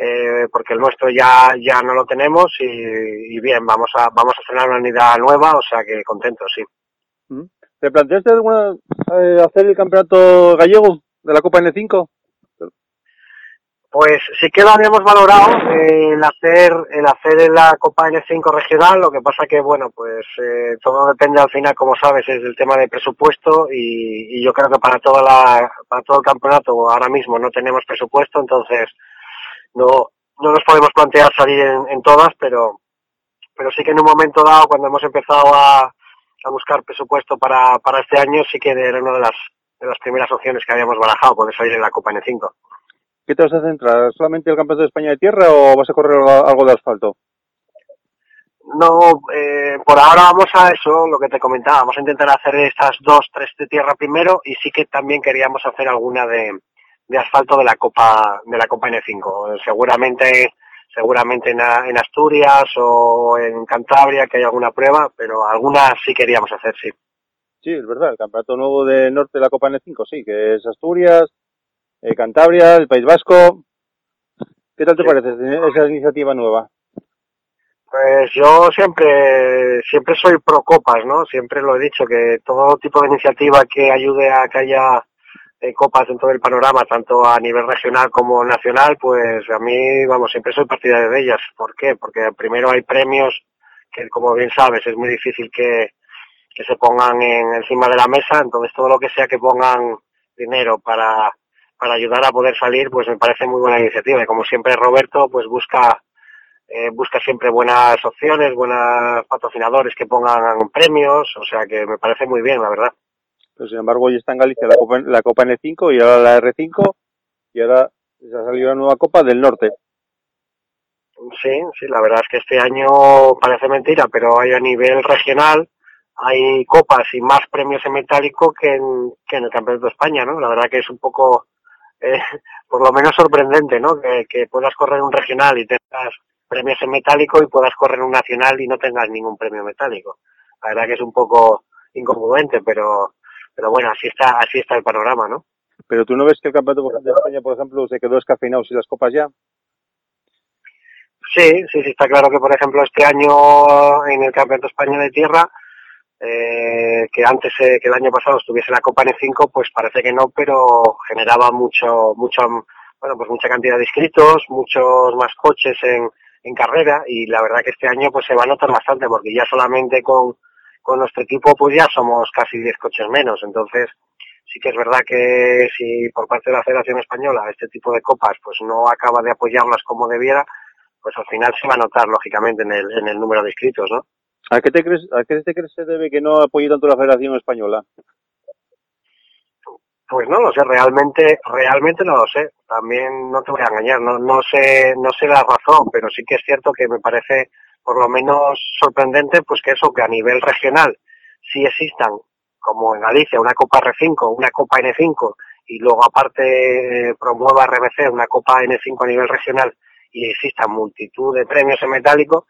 eh, porque el nuestro ya, ya no lo tenemos y, y bien, vamos a, vamos a estrenar una unidad nueva, o sea que contentos, sí. ¿Te planteaste alguna eh, hacer el campeonato gallego de la Copa N5? Pues sí que lo habíamos valorado eh, el hacer el hacer la Copa N5 regional, lo que pasa que bueno pues eh, todo depende al final como sabes es del tema de presupuesto y, y yo creo que para toda la para todo el campeonato ahora mismo no tenemos presupuesto entonces no no nos podemos plantear salir en, en todas pero pero sí que en un momento dado cuando hemos empezado a, a buscar presupuesto para para este año sí que era una de las de las primeras opciones que habíamos barajado poder salir en la Copa N5. ¿Qué te vas a centrar? ¿Solamente el Campeonato de España de Tierra o vas a correr algo de asfalto? No, eh, por ahora vamos a eso, lo que te comentaba, vamos a intentar hacer estas dos, tres de tierra primero y sí que también queríamos hacer alguna de, de asfalto de la Copa de la Copa N5. Seguramente seguramente en, en Asturias o en Cantabria que hay alguna prueba, pero alguna sí queríamos hacer, sí. Sí, es verdad, el campeonato nuevo de norte de la Copa N5, sí, que es Asturias, eh, Cantabria, el País Vasco. ¿Qué tal te Sí. parece esa iniciativa nueva? Pues yo siempre, siempre soy pro copas, ¿no? Siempre lo he dicho, que todo tipo de iniciativa que ayude a que haya eh, copas dentro del panorama, tanto a nivel regional como nacional, pues a mí, vamos, siempre soy partidario de ellas. ¿Por qué? Porque primero hay premios que, como bien sabes, es muy difícil que, que se pongan en, encima de la mesa, entonces todo lo que sea que pongan dinero para, para ayudar a poder salir, pues me parece muy buena iniciativa. Y como siempre Roberto, pues busca eh, busca siempre buenas opciones, buenos patrocinadores que pongan premios, o sea que me parece muy bien, la verdad. Sin embargo, hoy está en Galicia la Copa, la Copa N5 y ahora la R5 y ahora se ha salido la nueva Copa del Norte. Sí, sí, la verdad es que este año parece mentira, pero hay a nivel regional, hay copas y más premios en metálico que en, que en el Campeonato de España, ¿no? La verdad que es un poco, eh, por lo menos sorprendente, ¿no? Que, que puedas correr un regional y tengas premios en metálico y puedas correr un nacional y no tengas ningún premio metálico. La verdad que es un poco incongruente, pero, pero bueno, así está, así está el panorama, ¿no? Pero tú no ves que el Campeonato de España, por ejemplo, se quedó descafeinado sin las copas ya. Sí, sí, sí, está claro que, por ejemplo, este año en el Campeonato de España de Tierra, eh, que antes, eh, que el año pasado estuviese la Copa N5, pues parece que no, pero generaba mucho, mucho, bueno, pues mucha cantidad de inscritos, muchos más coches en, en carrera y la verdad que este año pues se va a notar bastante porque ya solamente con, con nuestro equipo pues ya somos casi 10 coches menos, entonces sí que es verdad que si por parte de la Federación Española este tipo de copas pues no acaba de apoyarlas como debiera, pues al final se va a notar lógicamente en el, en el número de inscritos, ¿no? ¿A qué te crees, a qué te crees se debe que no apoye tanto la Federación Española? Pues no lo sé, realmente, realmente no lo sé. También no te voy a engañar, no, no sé, no sé la razón, pero sí que es cierto que me parece por lo menos sorprendente, pues que eso, que a nivel regional sí existan, como en Galicia, una Copa R5, una Copa N5, y luego aparte eh, promueva RBC una Copa N5 a nivel regional y existan multitud de premios en metálico,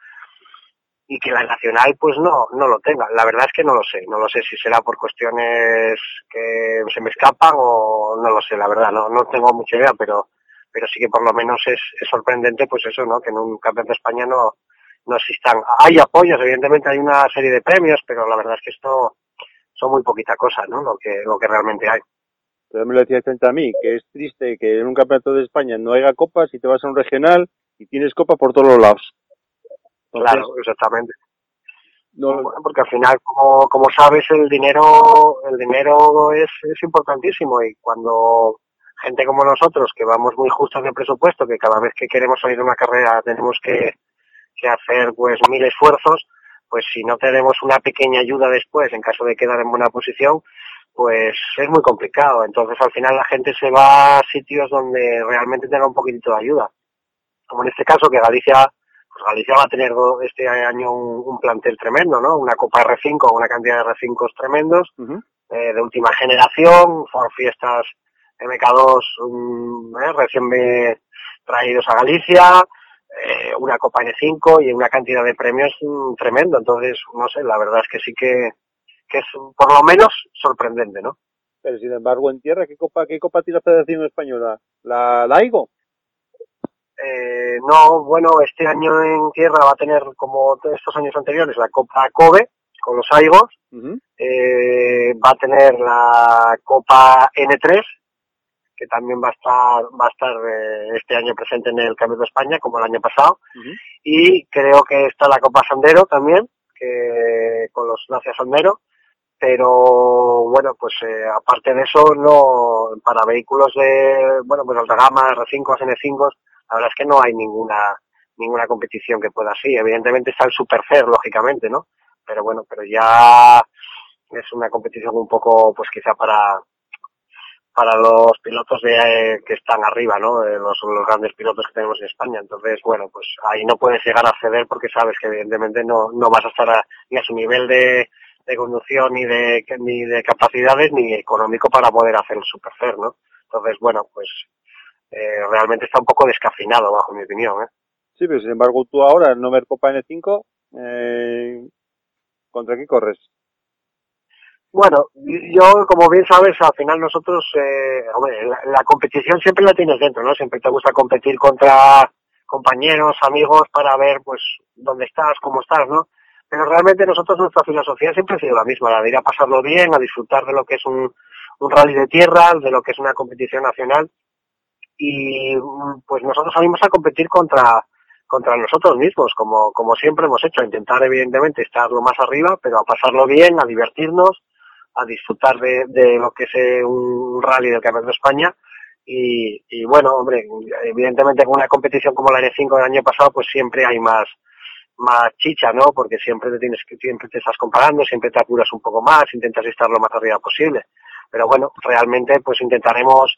y que la nacional pues no no lo tenga. La verdad es que no lo sé, no lo sé si será por cuestiones que se me escapan o no lo sé, la verdad, no no tengo mucha idea, pero pero sí que por lo menos es, es sorprendente pues eso, ¿no? Que en un campeonato de España no no existan. Hay apoyos, evidentemente hay una serie de premios, pero la verdad es que esto son muy poquita cosa, ¿no? Lo que lo que realmente hay. Pero me lo decía gente a mí, que es triste que en un campeonato de España no haya copas y te vas a un regional y tienes copa por todos los lados. Entonces, Claro, exactamente. no- porque al final, como, como sabes, el dinero, el dinero es, es importantísimo y cuando gente como nosotros, que vamos muy justos de presupuesto, que cada vez que queremos salir de una carrera tenemos que, que hacer pues mil esfuerzos, pues si no tenemos una pequeña ayuda después, en caso de quedar en buena posición, pues es muy complicado. Entonces al final la gente se va a sitios donde realmente tenga un poquitito de ayuda. Como en este caso que Galicia pues Galicia va a tener este año un, un plantel tremendo, ¿no? Una Copa R5, una cantidad de R5 tremendos, eh, de última generación, por fiestas MK2 um, eh, recién traídos a Galicia, eh, una Copa N5 y una cantidad de premios mm, tremendo. Entonces, no sé, la verdad es que sí que, que es por lo menos sorprendente, ¿no? Pero sin embargo, en tierra, ¿qué copa, qué copa tiene la Federación Española? ¿La Laigo? Eh, no, bueno, este año en tierra va a tener, como estos años anteriores, la Copa Kobe con los Aigos, eh, va a tener la Copa N3, que también va a estar, va a estar eh, este año presente en el Campeonato de España, como el año pasado, y creo que está la Copa Sandero también, que con los Nacia Sandero, pero bueno, pues eh, aparte de eso, no para vehículos de, bueno, pues alta gama, R5, N5, la verdad es que no hay ninguna ninguna competición que pueda así. Evidentemente está el Supercer, lógicamente, ¿no? Pero bueno, pero ya es una competición un poco, pues quizá para para los pilotos de eh, que están arriba, ¿no? Eh, los, grandes pilotos que tenemos en España. Entonces, bueno, pues ahí no puedes llegar a acceder porque sabes que evidentemente no, no vas a estar a- ni a su nivel de, de conducción ni de ni de capacidades ni económico para poder hacer el superfer, ¿no? Entonces, bueno, pues eh, realmente está un poco descafinado bajo mi opinión, ¿eh? Sí, pero sin embargo, tú ahora, no ver Copa N5, eh, ¿contra qué corres? Bueno, yo, como bien sabes, al final nosotros, eh, hombre, la, competición siempre la tienes dentro, ¿no? Siempre te gusta competir contra compañeros, amigos, para ver, pues, dónde estás, cómo estás, ¿no? Pero realmente nosotros, nuestra filosofía siempre ha sido la misma, la de ir a pasarlo bien, a disfrutar de lo que es un, un rally de tierra, de lo que es una competición nacional. Y, mm, pues, nosotros salimos a competir contra, contra nosotros mismos, como, como siempre hemos hecho, a intentar, evidentemente, estar lo más arriba, pero a pasarlo bien, a divertirnos, a disfrutar de, de lo que es eh, un rally del Campeonato de España. Y, bueno, hombre, evidentemente con una competición como la N5 del año pasado, pues siempre hay más, más chicha, ¿no? Porque siempre te tienes que, siempre te estás comparando, siempre te apuras un poco más, intentas estar lo más arriba posible. Pero bueno, realmente pues intentaremos,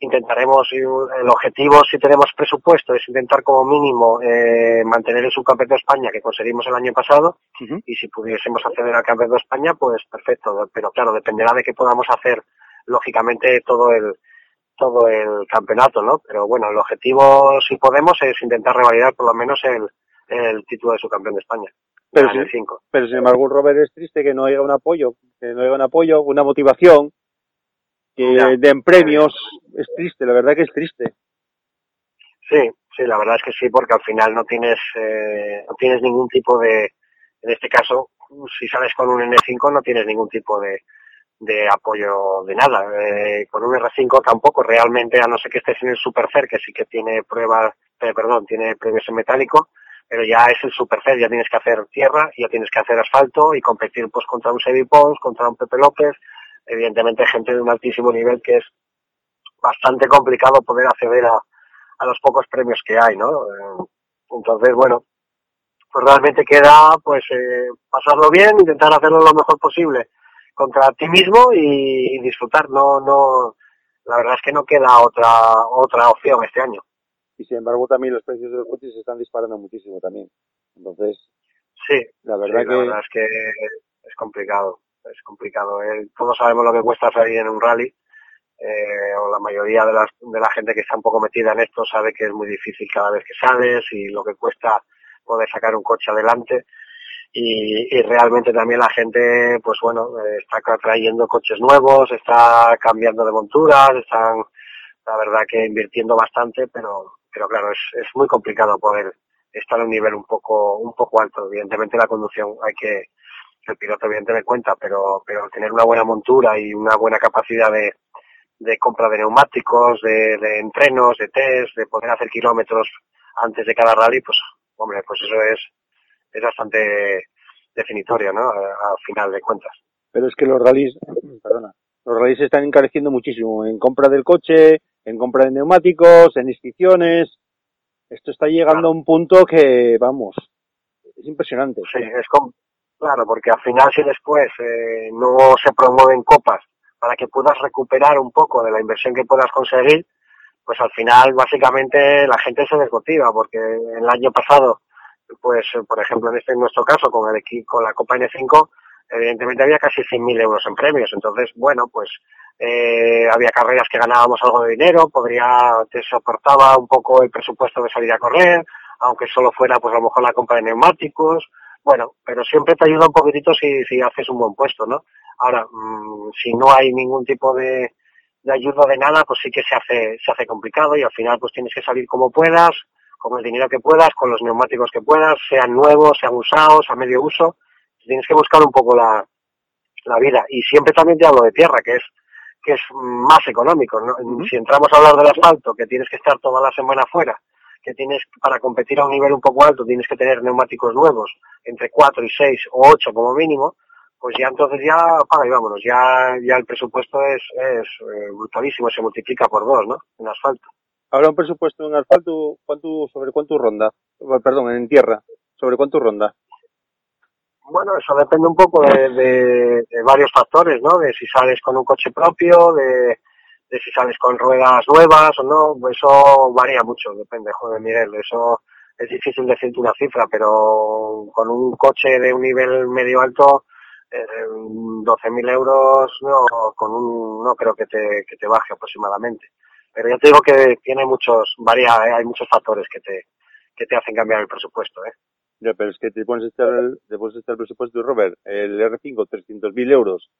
intentaremos, y el objetivo si tenemos presupuesto es intentar como mínimo eh, mantener el subcampeonato de España que conseguimos el año pasado y si pudiésemos acceder al campeonato de España, pues perfecto. Pero claro, dependerá de que podamos hacer, lógicamente, todo el todo el campeonato, ¿no? Pero bueno, el objetivo, si podemos, es intentar revalidar por lo menos el, el título de subcampeón de España. Pero 5. Pero sin embargo, Robert es triste que no haya un apoyo, que no haya un apoyo, una motivación, que Ya. den premios. Es triste, la verdad que es triste. Sí, sí, la verdad es que sí, porque al final no tienes, eh, no tienes ningún tipo de, en este caso, si sales con un N5 no tienes ningún tipo de, de apoyo de nada. Eh, con un R5 tampoco, realmente, a no ser que estés en el Supercer, que sí que tiene pruebas, eh, perdón, tiene premios en metálico, pero ya es el Supercer, ya tienes que hacer tierra, ya tienes que hacer asfalto y competir pues contra un Sebi Pons, contra un Pepe López, evidentemente gente de un altísimo nivel que es bastante complicado poder acceder a, a los pocos premios que hay, ¿no? Eh, Entonces, bueno, pues realmente queda pues eh, pasarlo bien, intentar hacerlo lo mejor posible contra ti mismo y, y disfrutar. No, no, la verdad es que no queda otra otra opción este año. Y sin embargo, también los precios de los coches se están disparando muchísimo también. Entonces, Sí, la verdad sí, que la verdad es que es complicado, es complicado. Eh, todos sabemos lo que cuesta salir en un rally. Eh, o la mayoría de, las, de la gente que está un poco metida en esto sabe que es muy difícil cada vez que sales y lo que cuesta poder sacar un coche adelante. Y, realmente también la gente, pues bueno, eh, está trayendo coches nuevos, está cambiando de monturas, están, la verdad que invirtiendo bastante, pero, pero claro, es, es muy complicado poder estar a un nivel un poco, un poco alto. Evidentemente la conducción hay que, el piloto evidentemente cuenta, pero, pero tener una buena montura y una buena capacidad de, de compra de neumáticos, de, de entrenos, de test, de poder hacer kilómetros antes de cada rally, pues, hombre, pues eso es, es bastante definitorio, ¿no? Al final de cuentas. Pero es que los rallies, perdona, los rallies se están encareciendo muchísimo en compra del coche, en compra de neumáticos, en inscripciones. Esto está llegando a un punto que, vamos, es impresionante. Sí, es com- claro, porque al final si después eh, no se promueven copas para que puedas recuperar un poco de la inversión que puedas conseguir, pues al final básicamente la gente se desmotiva, porque el año pasado, pues por ejemplo en este en nuestro caso con el con la Copa N5, evidentemente había casi 100.000 euros en premios, entonces bueno, pues eh, había carreras que ganábamos algo de dinero, podría, te soportaba un poco el presupuesto de salir a correr, aunque solo fuera pues a lo mejor la compra de neumáticos, bueno, pero siempre te ayuda un poquitito si, si haces un buen puesto, ¿no? Ahora, mm, si no hay ningún tipo de, de ayuda de nada, pues sí que se hace, se hace complicado y al final pues tienes que salir como puedas, con el dinero que puedas, con los neumáticos que puedas, sean nuevos, sean usados, a medio uso, tienes que buscar un poco la, la vida. Y siempre también te hablo de tierra, que es que es más económico. ¿no? Si entramos a hablar del asfalto, que tienes que estar toda la semana fuera, que tienes para competir a un nivel un poco alto, tienes que tener neumáticos nuevos, entre 4 y 6 o 8 como mínimo, pues ya entonces ya paga y vámonos, ya, ya el presupuesto es, es eh, brutalísimo, se multiplica por dos, ¿no? En asfalto. Ahora un presupuesto en asfalto, ¿cuánto, sobre cuánto ronda? Eh, Perdón, en tierra, ¿sobre cuánto ronda? Bueno, eso depende un poco de, de- de varios factores, ¿no? De si sales con un coche propio, de, de si sales con ruedas nuevas o no, eso varía mucho, depende, joder, Miguel, eso es difícil decirte una cifra, pero con un coche de un nivel medio alto, eh, 12.000 euros, no, con un, no creo que te, que te baje aproximadamente. Pero ya te digo que tiene muchos, varía, ¿eh? hay muchos factores que te, que te hacen cambiar el presupuesto, ¿eh? Ya, pero es que te pones el, te pones a echar el presupuesto Robert, el R5, 300.000 euros,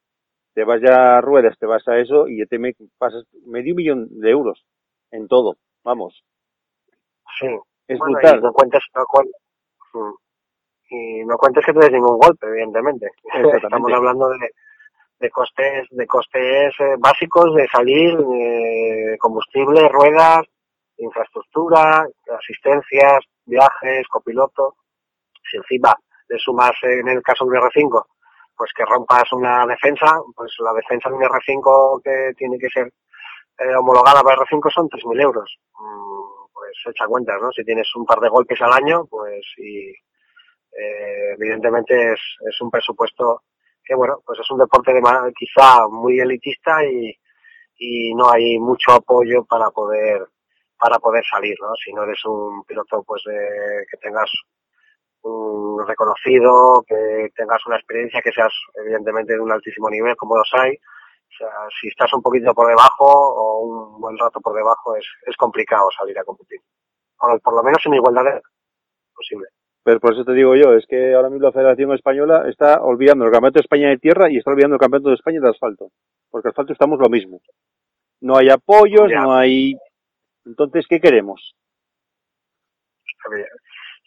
te vas ya a ruedas, te vas a eso y ya te me pasas medio millón de euros en todo, vamos. Sí. Es Bueno, brutal. Y no cuentes, no y no cuentes que te des ningún golpe, evidentemente. Estamos hablando de, de costes, de costes eh, básicos de salir, eh, combustible, ruedas, infraestructura, asistencias, viajes, copiloto. Si encima le sumas eh, en el caso de un R5, pues que rompas una defensa, pues la defensa de un R5 que tiene que ser eh, homologada para R5 son 3.000 euros. Mm, pues echa cuentas, ¿no? Si tienes un par de golpes al año, pues y eh, evidentemente es, es un presupuesto que, bueno, pues es un deporte de quizá muy elitista y, y no hay mucho apoyo para poder para poder salir, ¿no? Si no eres un piloto, pues de, que tengas reconocido, que tengas una experiencia, que seas evidentemente de un altísimo nivel, como los hay. O sea, si estás un poquito por debajo o un buen rato por debajo, es, es complicado salir a competir. Por lo menos en igualdad de posible. Pero por eso te digo yo, es que ahora mismo la Federación Española está olvidando el Campeonato de España de tierra y está olvidando el Campeonato de España de asfalto. Porque asfalto estamos lo mismo. No hay apoyos, Ya. no hay... Entonces, ¿qué queremos?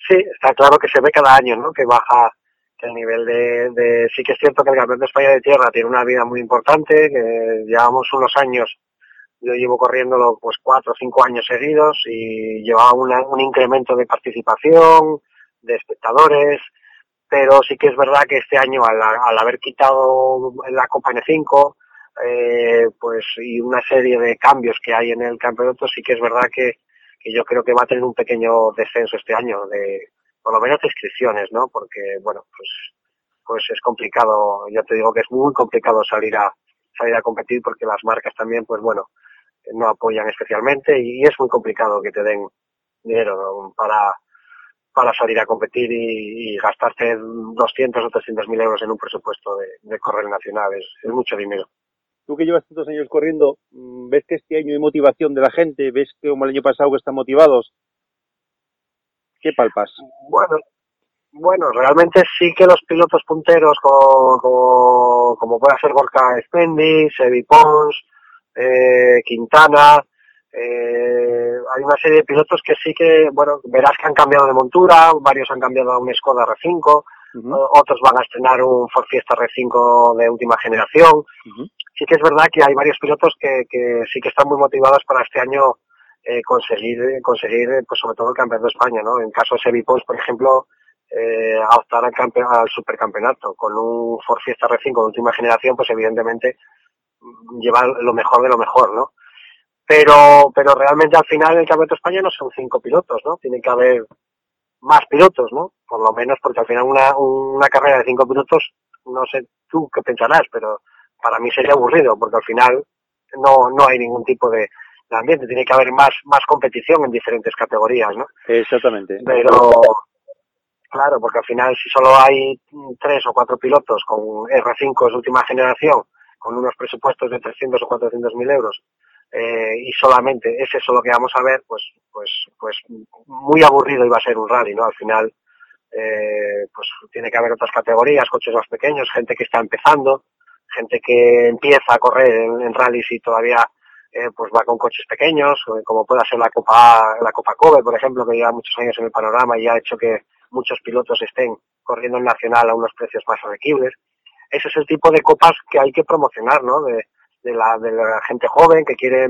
Sí, está claro que se ve cada año, ¿no? Que baja el nivel de, de- sí que es cierto que el campeón de España de tierra tiene una vida muy importante, que llevamos unos años, yo llevo corriéndolo pues cuatro o cinco años seguidos y llevaba una- un incremento de participación, de espectadores, pero sí que es verdad que este año al, al haber quitado la Copa N5, eh, pues y una serie de cambios que hay en el campeonato, sí que es verdad que, que yo creo que va a tener un pequeño descenso este año de por lo menos de inscripciones, ¿no? Porque bueno, pues pues es complicado, ya te digo que es muy complicado salir a salir a competir porque las marcas también pues bueno, no apoyan especialmente y, es muy complicado que te den dinero para para salir a competir y, y gastarte 200 o 300 mil euros en un presupuesto de, de correr nacional. Es, es mucho dinero. Tú que llevas tantos años corriendo, mm, ¿ves que este año hay motivación de la gente? ¿Ves que como el año pasado que están motivados? ¿Qué palpas? Bueno, bueno, realmente sí que los pilotos punteros como, como, como pueda ser Gorka Spendi, Sebi Pons, eh, Quintana, eh, hay una serie de pilotos que sí que, bueno, verás que han cambiado de montura, varios han cambiado a un Skoda R5, Ujú, o- otros van a estrenar un Ford Fiesta R5 de última generación. Sí que es verdad que hay varios pilotos que, sí que están muy motivados para este año eh, conseguir, conseguir, eh, pues sobre todo el campeonato de España, ¿no? En caso de Sevipos, por ejemplo, eh, a optar al supercampeonato. Con un Ford Fiesta R5 de última generación, pues evidentemente mm, lleva lo mejor de lo mejor, ¿no? Pero, pero realmente al final el campeonato de España no son cinco pilotos, ¿no? Tiene que haber más pilotos, ¿no? Por lo menos porque al final una, una carrera de cinco pilotos, no sé tú qué pensarás, pero para mí sería aburrido porque al final no, no hay ningún tipo de, de ambiente. Tiene que haber más, más competición en diferentes categorías, ¿no? Exactamente. Pero, claro, porque al final si solo hay tres o cuatro pilotos con R5 de última generación, con unos presupuestos de 300 o 400 mil euros, eh, y solamente es eso lo que vamos a ver, pues, pues, pues muy aburrido iba a ser un rally, ¿no? Al final, eh, pues tiene que haber otras categorías, coches más pequeños, gente que está empezando, gente que empieza a correr en, en rallies y todavía eh, pues va con coches pequeños, como pueda ser la Copa, la Copa Kobe, por ejemplo, que lleva muchos años en el panorama y ha hecho que muchos pilotos estén corriendo en nacional a unos precios más asequibles. Ese es el tipo de copas que hay que promocionar, ¿no? De, de la, de la gente joven que quiere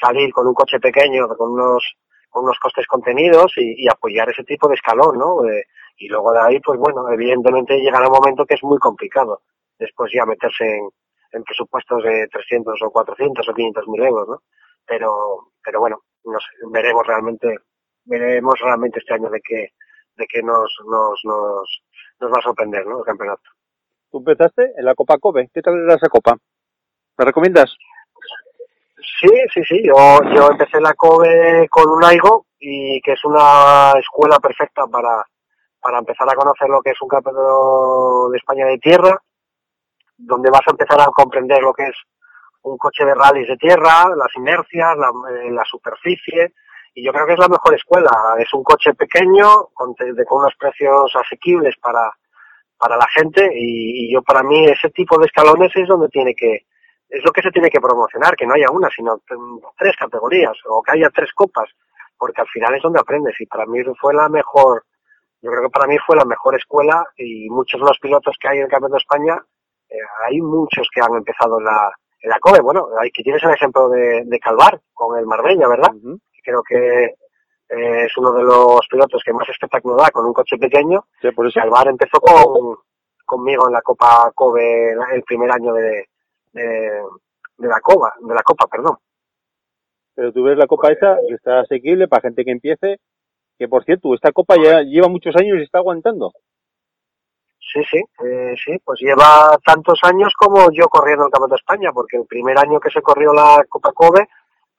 salir con un coche pequeño, con unos, con unos costes contenidos y, y apoyar ese tipo de escalón, ¿no? Eh, y luego de ahí, pues bueno, evidentemente llegará un momento que es muy complicado después ya meterse en, en presupuestos de 300 o 400 o 500 mil euros, ¿no? Pero, pero bueno, no sé, veremos realmente, veremos realmente este año de qué, de qué nos, nos, nos, nos va a sorprender, ¿no? El campeonato. Tú empezaste en la Copa Kobe. ¿Qué tal era esa copa? ¿La recomiendas? Sí, sí, sí. Yo, yo empecé la COBE con un AIGO y que es una escuela perfecta para, para empezar a conocer lo que es un campeonato de España de tierra, donde vas a empezar a comprender lo que es un coche de rallies de tierra, las inercias, la, eh, superficie, y yo creo que es la mejor escuela. Es un coche pequeño, con, unos precios asequibles para, para la gente, y, yo para mí ese tipo de escalones es donde tiene que, es lo que se tiene que promocionar, que no haya una, sino tres categorías, o que haya tres copas, porque al final es donde aprendes, y para mí fue la mejor, yo creo que para mí fue la mejor escuela, y muchos de los pilotos que hay en el Campeonato de España, eh, hay muchos que han empezado en la, en la COBE, bueno, hay que tienes el ejemplo de, de Calvar, con el Marbella, ¿verdad? Que creo que eh, es uno de los pilotos que más espectáculo da con un coche pequeño, Sí, por eso. Salvar empezó con, conmigo en la Copa Kobe la- el primer año de, de, de la Copa, de la Copa, perdón. Pero tú ves la copa esa que está asequible para gente que empiece. Que por cierto, esta copa ya lleva muchos años y está aguantando. Sí, sí, eh, sí, pues lleva tantos años como yo corriendo el Campeonato de España, porque el primer año que se corrió la Copa Kobe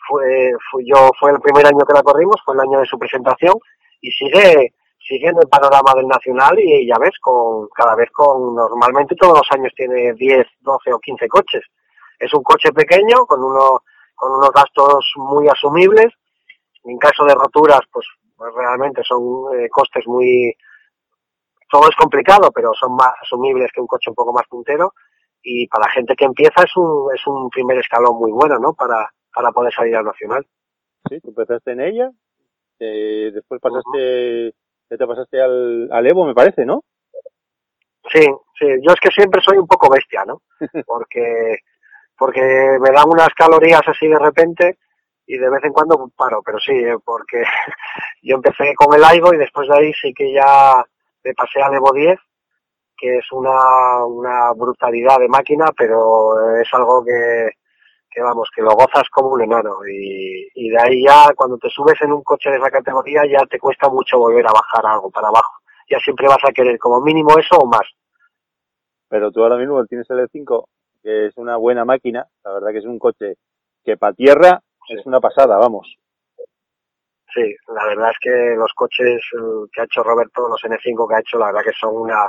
fue, fui yo, fue el primer año que la corrimos, fue el año de su presentación, y sigue, sigue en el panorama del nacional y ya ves, con, cada vez con, normalmente todos los años tiene 10, 12 o 15 coches. Es un coche pequeño, con uno, con unos gastos muy asumibles, en caso de roturas, pues, pues realmente son eh, costes muy, todo es complicado, pero son más asumibles que un coche un poco más puntero. Y para la gente que empieza es un, es un primer escalón muy bueno, ¿no? Para, para poder salir al nacional. Sí, tú empezaste en ella. eh, después pasaste, ya te pasaste al, al Evo, me parece, ¿no? Sí, sí. Yo es que siempre soy un poco bestia, ¿no? Porque, porque me dan unas calorías así de repente y de vez en cuando paro, pero sí, eh, porque yo empecé con el Aigo y después de ahí sí que ya me pasé al Evo 10, que es una, una brutalidad de máquina, pero es algo que, que vamos, que lo gozas como un enano. Y, y de ahí ya, cuando te subes en un coche de esa categoría, ya te cuesta mucho volver a bajar algo para abajo. Ya siempre vas a querer como mínimo eso o más. Pero tú ahora mismo tienes el E5, que es una buena máquina. La verdad que es un coche que para tierra es una pasada, vamos. Sí, la verdad es que los coches eh, que ha hecho Roberto, los N5 que ha hecho, la verdad que son una,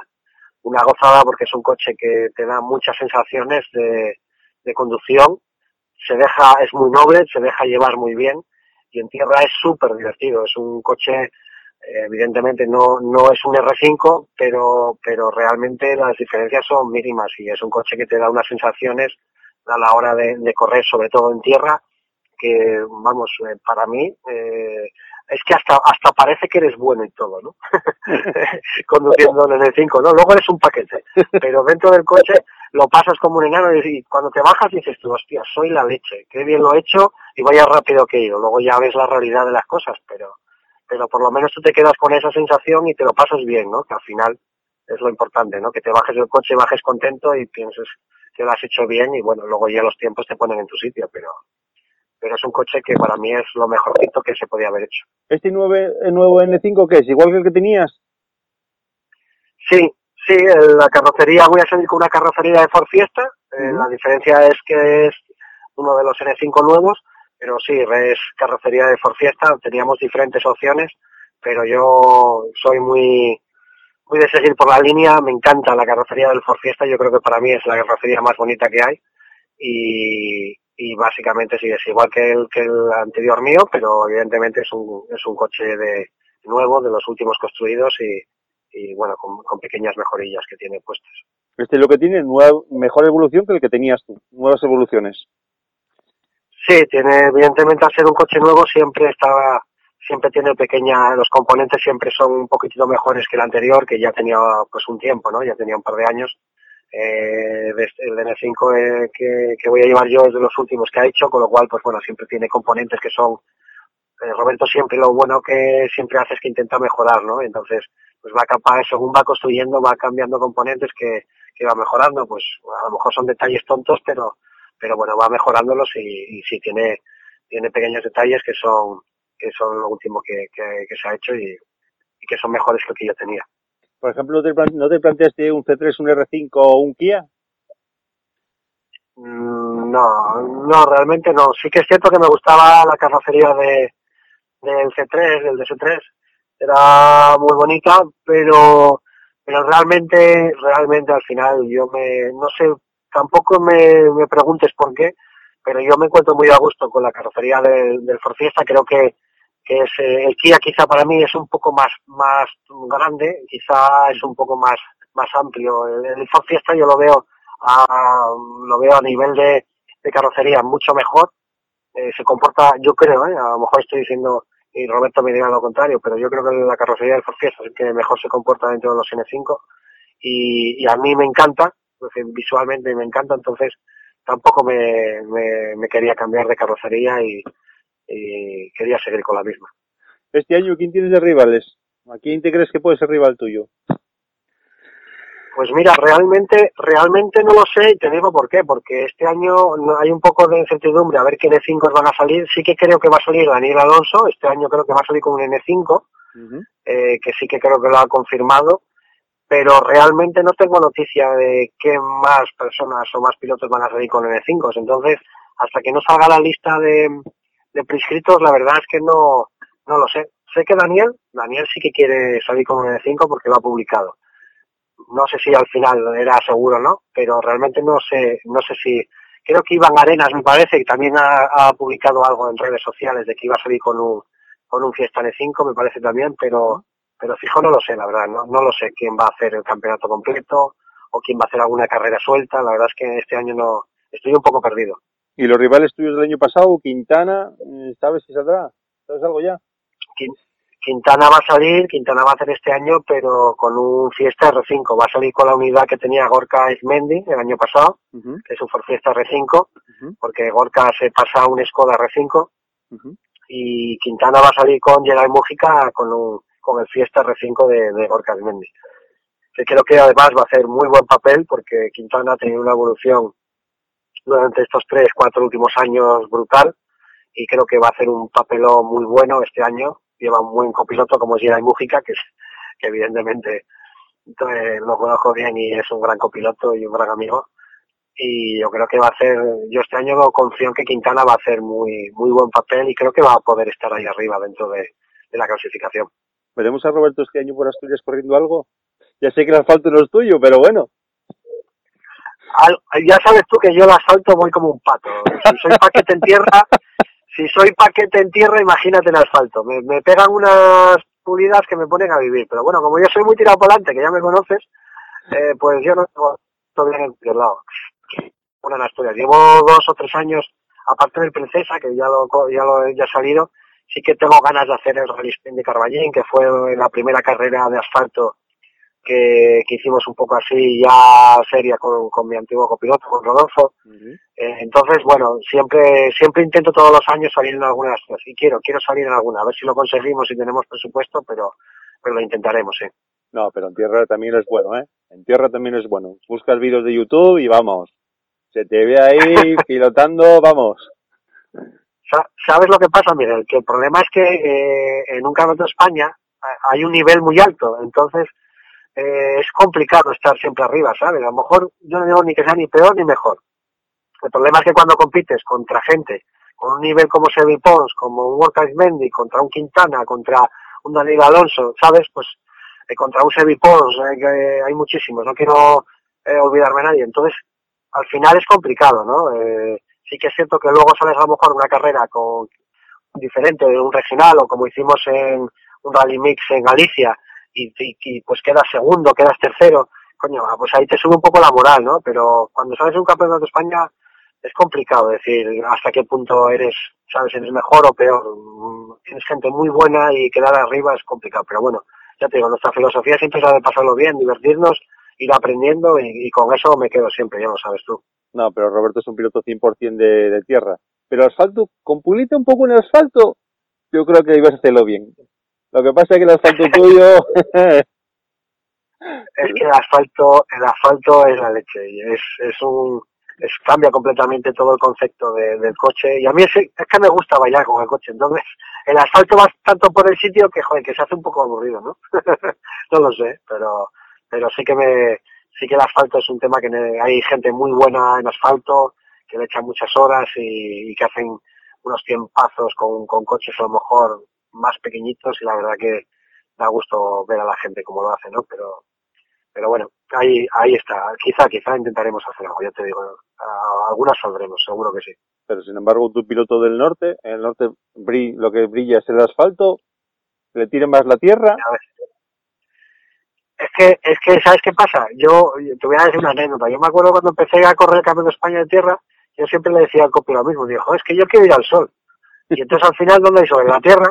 una gozada porque es un coche que te da muchas sensaciones de, conducción, se deja, es muy noble, se deja llevar muy bien y en tierra es súper divertido, es un coche, eh, evidentemente no, no es un R5, pero, pero realmente las diferencias son mínimas y es un coche que te da unas sensaciones a la hora de correr, sobre todo en tierra, que, vamos, eh, para mí, eh, es que hasta, hasta parece que eres bueno y todo, ¿no? Conduciendo en el 5, ¿no? Luego eres un paquete, pero dentro del coche lo pasas como un enano y cuando te bajas dices tú, hostia, soy la leche, qué bien lo he hecho y vaya rápido que he ido. Luego ya ves la realidad de las cosas, pero, pero por lo menos tú te quedas con esa sensación y te lo pasas bien, ¿no? Que al final es lo importante, ¿no? Que te bajes del coche, bajes contento y pienses que lo has hecho bien y bueno, luego ya los tiempos te ponen en tu sitio, pero, pero es un coche que para mí es lo mejorcito que se podía haber hecho. ¿Este nuevo, el nuevo N5 qué es? ¿Igual que el que tenías? Sí, sí, la carrocería, voy a salir con una carrocería de Ford Fiesta, eh, la diferencia es que es uno de los N5 nuevos, pero sí, es carrocería de Ford Fiesta, teníamos diferentes opciones, pero yo soy muy, muy de seguir por la línea, me encanta la carrocería del Ford Fiesta, yo creo que para mí es la carrocería más bonita que hay, y, y básicamente sí, es igual que el, que el anterior mío, pero evidentemente es un, es un coche de nuevo, de los últimos construidos y, y bueno, con, con pequeñas mejorillas que tiene puestas. Este lo que tiene nueva, mejor evolución que el que tenías tú. Nuevas evoluciones. Sí, tiene, evidentemente al ser un coche nuevo siempre estaba, siempre tiene pequeña, los componentes siempre son un poquitito mejores que el anterior, que ya tenía pues un tiempo, ¿no? Ya tenía un par de años. Eh, este- el N5 eh, que, voy a llevar yo es de los últimos que ha hecho, con lo cual, pues bueno, siempre tiene componentes que son, eh, Roberto siempre lo bueno que siempre hace es que intenta mejorar, ¿no? Entonces, pues va capaz, según va construyendo, va cambiando componentes que, va mejorando, pues a lo mejor son detalles tontos, pero, pero bueno, va mejorándolos y, y sí tiene, tiene pequeños detalles que son, que son lo último que, se ha hecho y, que son mejores que el que yo tenía. Por ejemplo, ¿no te, plan- ¿no te planteaste un C3, un R5 o un Kia? Mm, No, no, realmente no. Sí que es cierto que me gustaba la carrocería de del C3, del DS3. Era muy bonita, pero pero realmente realmente al final yo me no sé, tampoco me, me preguntes por qué, pero yo me encuentro muy a gusto con la carrocería del, del creo que que es eh, el Kia quizá para mí es un poco más más grande, quizá es un poco más más amplio. El, el Ford Fiesta yo lo veo a, lo veo a nivel de, de carrocería mucho mejor. Eh, se comporta, yo creo, ¿eh? a lo mejor estoy diciendo, y Roberto me dirá lo contrario, pero yo creo que la carrocería del Ford Fiesta es que mejor se comporta dentro de los N5 y, y a mí me encanta, es decir, visualmente me encanta, entonces tampoco me, me, me quería cambiar de carrocería y, y quería seguir con la misma. Este año, ¿quién tienes de rivales? ¿A quién te crees que puede ser rival tuyo? Pues mira, realmente, realmente no lo sé y te digo por qué, porque este año hay un poco de incertidumbre a ver qué N5 van a salir. Sí que creo que va a salir Daniel Alonso, este año creo que va a salir con un N5, eh, que sí que creo que lo ha confirmado, pero realmente no tengo noticia de qué más personas o más pilotos van a salir con N5. Entonces, hasta que no salga la lista de, de prescritos, la verdad es que no, no lo sé. Sé que Daniel, Daniel sí que quiere salir con un N5 porque lo ha publicado no sé si al final era seguro o no, pero realmente no sé, no sé si, creo que Iván Arenas me parece que también ha, ha publicado algo en redes sociales de que iba a salir con un, con un Fiesta N5, me parece también, pero, pero fijo no lo sé, la verdad, no, no lo sé quién va a hacer el campeonato completo o quién va a hacer alguna carrera suelta, la verdad es que este año no, estoy un poco perdido. ¿Y los rivales tuyos del año pasado, Quintana, eh, sabes si saldrá? ¿Sabes algo ya? Quin- Quintana va a salir, Quintana va a hacer este año, pero con un Fiesta R5, va a salir con la unidad que tenía Gorka Ismendi el año pasado, Ujú, que es un Ford Fiesta R5, ujú, porque Gorka se pasa a un Skoda R5 ujú. y Quintana va a salir con Gerard Mújica con, un, con el Fiesta R5 de, de Gorka Mendy. Que creo que además va a hacer muy buen papel porque Quintana ha tenido una evolución durante estos tres, cuatro últimos años brutal y creo que va a hacer un papelón muy bueno este año. Lleva un buen copiloto como es Gerard Mújica, que, es, que evidentemente eh, lo conozco bien y es un gran copiloto y un gran amigo y yo creo que va a hacer, yo este año confío en que Quintana va a hacer muy muy buen papel y creo que va a poder estar ahí arriba dentro de, de la clasificación. ¿Veremos a Roberto este año por Asturias corriendo algo? Ya sé que el asfalto no es tuyo, pero bueno. Al- ya sabes tú que yo el asfalto voy como un pato. Si soy paquete en tierra, si soy paquete en tierra, imagínate el asfalto. Me, me pegan unas pulidas que me ponen a vivir. Pero bueno, como yo soy muy tirado por delante, que ya me conoces, eh, pues yo no todo bien en cualquier lado. Bueno, en. Llevo dos o tres años, aparte del Princesa, que ya lo, ya lo ya ha salido, sí que tengo ganas de hacer el Rally de Carballín, que fue la primera carrera de asfalto que, que hicimos un poco así ya seria con, con mi antiguo copiloto, con Rodolfo. Eh, entonces, bueno, siempre, siempre intento todos los años salir en algunas y quiero, quiero salir en alguna, a ver si lo conseguimos y tenemos presupuesto, pero, pero lo intentaremos, sí. No, pero en tierra también es bueno, ¿eh? En tierra también es bueno. Buscas vídeos de YouTube y vamos. Se te ve ahí pilotando, vamos. Sa- ¿Sabes lo que pasa, Miguel? Que el problema es que eh, en un campeonato de España a- hay un nivel muy alto, entonces eh, es complicado estar siempre arriba, ¿sabes? A lo mejor yo no digo ni que sea ni peor ni mejor. El problema es que cuando compites contra gente con un nivel como Sebi Pons, como un Workais Mendy, contra un Quintana, contra un Daniel Alonso, ¿sabes? Pues eh, contra un Sebi Pons, eh, que hay muchísimos, no quiero eh, olvidarme a nadie. Entonces, al final es complicado, ¿no? Eh, sí que es cierto que luego sales a lo mejor una carrera con diferente un regional o como hicimos en un rally mix en Galicia y, y- y, pues quedas segundo, quedas tercero, coño, pues ahí te sube un poco la moral, ¿no? Pero cuando sales de un campeonato de España es complicado decir hasta qué punto eres, sabes, eres mejor o peor. Mm, Tienes gente muy buena y quedar arriba es complicado, pero bueno, ya te digo, nuestra filosofía siempre es la de pasarlo bien, divertirnos, ir aprendiendo y, con eso me quedo siempre, ya lo sabes tú. No, pero Roberto es un piloto 100% de, de tierra. Pero asfalto, con pulite un poco en asfalto, yo creo que ibas a hacerlo bien. Lo que pasa es que el asfalto tuyo, es que el asfalto, el asfalto es la leche y es, es un, es, cambia completamente todo el concepto de- del coche y a mí es, es que me gusta bailar con el coche, entonces el asfalto va tanto por el sitio que joder, que se hace un poco aburrido, ¿no? no lo sé, pero, pero sí que me, sí que el asfalto es un tema que hay gente muy buena en asfalto, que le echan muchas horas y, y que hacen unos tiempazos con, con coches a lo mejor más pequeñitos y la verdad que da gusto ver a la gente como lo hace, ¿no? Pero, pero bueno, ahí, ahí está. Quizá, quizá intentaremos hacer algo, ya te digo. algunas saldremos, seguro que sí. pero sin embargo tu piloto del norte, en el norte lo que brilla es el asfalto, le tira más la tierra, A ver. Es que, es que, ¿sabes qué pasa? Yo, te voy a decir una anécdota. Yo me acuerdo cuando empecé a correr el Campeonato de España de Tierra, yo siempre le decía al copio lo mismo. Digo, "Jo, es que yo quiero ir al sol. Y entonces al final, ¿dónde hay sol? En la Tierra,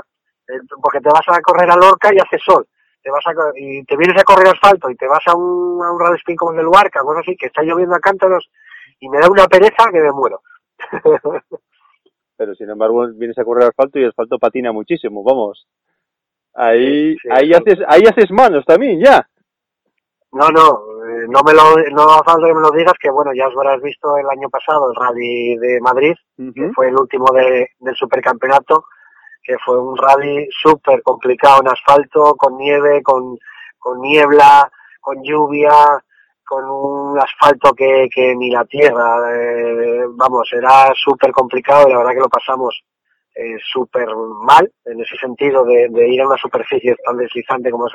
porque te vas a correr a Lorca y hace sol. Te vas a, y te vienes a correr asfalto y te vas a un, a un rally spin como el del Huarca, cosas así, que está lloviendo a cántaros y me da una pereza que me muero. pero sin embargo vienes a correr asfalto y el asfalto patina muchísimo, vamos. Ahí, Sí, sí, ahí sí. haces, ahí haces manos también, ya. No, no, eh, no me lo, no falta que me lo digas, que bueno, ya os habrás visto el año pasado el rally de Madrid, que fue el último de, del supercampeonato, que fue un rally súper complicado en asfalto, con nieve, con, con niebla, con lluvia, con un asfalto que, que ni la tierra, eh, vamos, era súper complicado y la verdad que lo pasamos eh, súper mal en ese sentido de, de ir a una superficie tan deslizante como,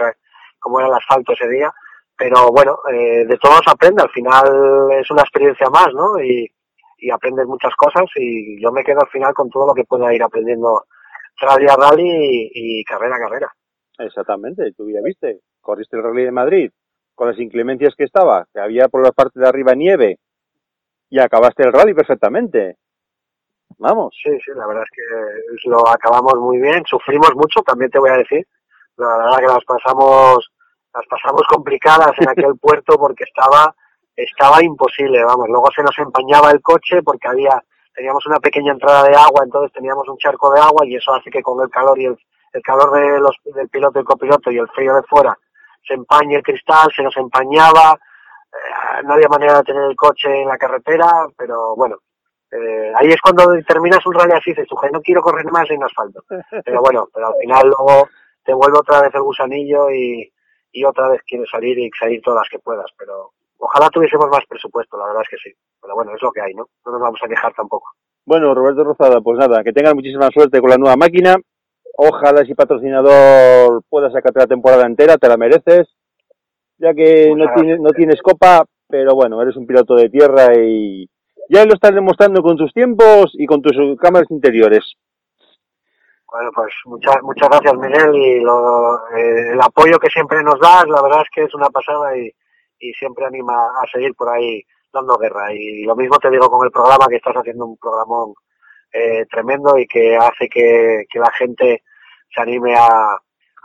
como era el asfalto ese día. Pero bueno, eh, de todo se aprende, al final es una experiencia más, ¿no? Y, y aprendes muchas cosas y yo me quedo al final con todo lo que pueda ir aprendiendo rally a rally y, carrera a carrera. Exactamente, tú ya viste, corriste el rally de Madrid con las inclemencias que estaba, que había por la parte de arriba nieve y acabaste el rally perfectamente. Vamos, Sí, sí, la verdad es que lo acabamos muy bien, sufrimos mucho, también te voy a decir. La verdad que las pasamos, las pasamos complicadas en aquel puerto porque estaba, estaba imposible, vamos. Luego se nos empañaba el coche porque había, teníamos una pequeña entrada de agua, entonces teníamos un charco de agua y eso hace que con el calor y el, el calor de los, del piloto y copiloto y el frío de fuera se empañe el cristal, se nos empañaba, eh, no había manera de tener el coche en la carretera, pero bueno, eh, ahí es cuando terminas un rally así, dices, tú, "Joder, no quiero correr más en asfalto. Pero bueno, pero al final luego te vuelve otra vez el gusanillo y, y otra vez quieres salir y salir todas las que puedas. Pero ojalá tuviésemos más presupuesto, la verdad es que sí. Pero bueno, es lo que hay, ¿no? No nos vamos a quejar tampoco. Bueno, Roberto Rozada, pues nada, que tengas muchísima suerte con la nueva máquina. Ojalá si patrocinador pueda sacarte la temporada entera, te la mereces. Ya que no Muchas tienes, no tienes copa, pero bueno, eres un piloto de tierra y ya lo estás demostrando con tus tiempos y con tus cámaras interiores. Bueno, pues muchas muchas gracias Miguel y lo, eh, el apoyo que siempre nos das, la verdad es que es una pasada y, y siempre anima a seguir por ahí dando guerra. Y lo mismo te digo con el programa, que estás haciendo un programón eh, tremendo y que hace que, que la gente se anime a,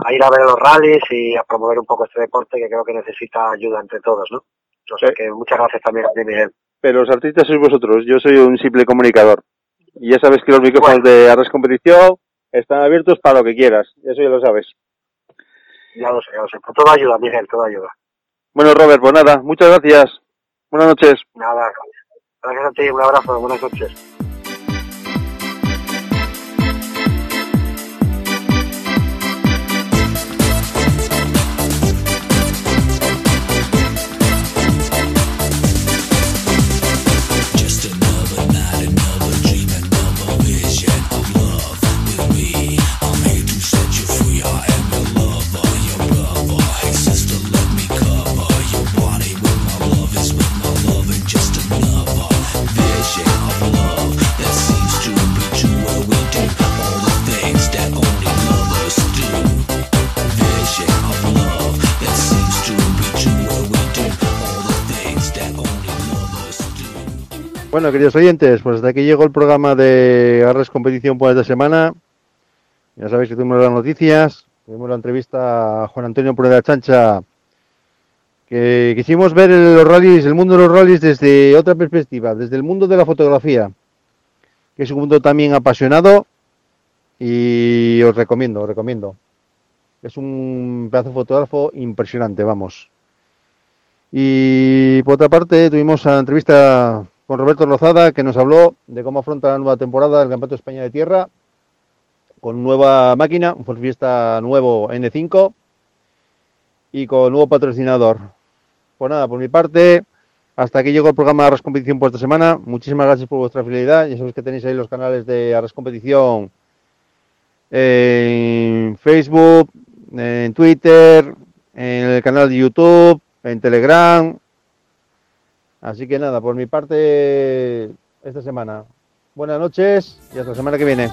a ir a ver los rallies y a promover un poco este deporte que creo que necesita ayuda entre todos, ¿no? O sea Sí. que muchas gracias también a ti, Miguel. Pero los artistas sois vosotros, yo soy un simple comunicador. Y ya sabes que los micrófonos de Arras Competición están abiertos para lo que quieras, eso ya lo sabes. Ya lo sé, ya lo sé. Pero todo ayuda, Miguel, todo ayuda. Bueno, Robert, pues nada, muchas gracias. Buenas noches. Nada, gracias a ti, un abrazo, buenas noches. Bueno, queridos oyentes, pues hasta aquí llegó el programa de Arras Competición por esta semana. Ya sabéis que tuvimos las noticias, tuvimos la entrevista a Juan Antonio Prueba Chancha, que quisimos ver los rallies, el mundo de los rallies desde otra perspectiva, desde el mundo de la fotografía, que es un mundo también apasionado y os recomiendo, os recomiendo. Es un pedazo fotógrafo impresionante, vamos. Y por otra parte, tuvimos la entrevista con Roberto Lozada, que nos habló de cómo afronta la nueva temporada del Campeonato de España de Tierra, con nueva máquina, un Ford Fiesta nuevo N5 y con nuevo patrocinador. Pues nada, por mi parte, hasta aquí llegó el programa de Arras Competición por esta semana. Muchísimas gracias por vuestra fidelidad. Ya sabéis que tenéis ahí los canales de Arras Competición en Facebook, en Twitter, en el canal de YouTube, en Telegram. Así que nada, por mi parte, esta semana. Buenas noches y hasta la semana que viene.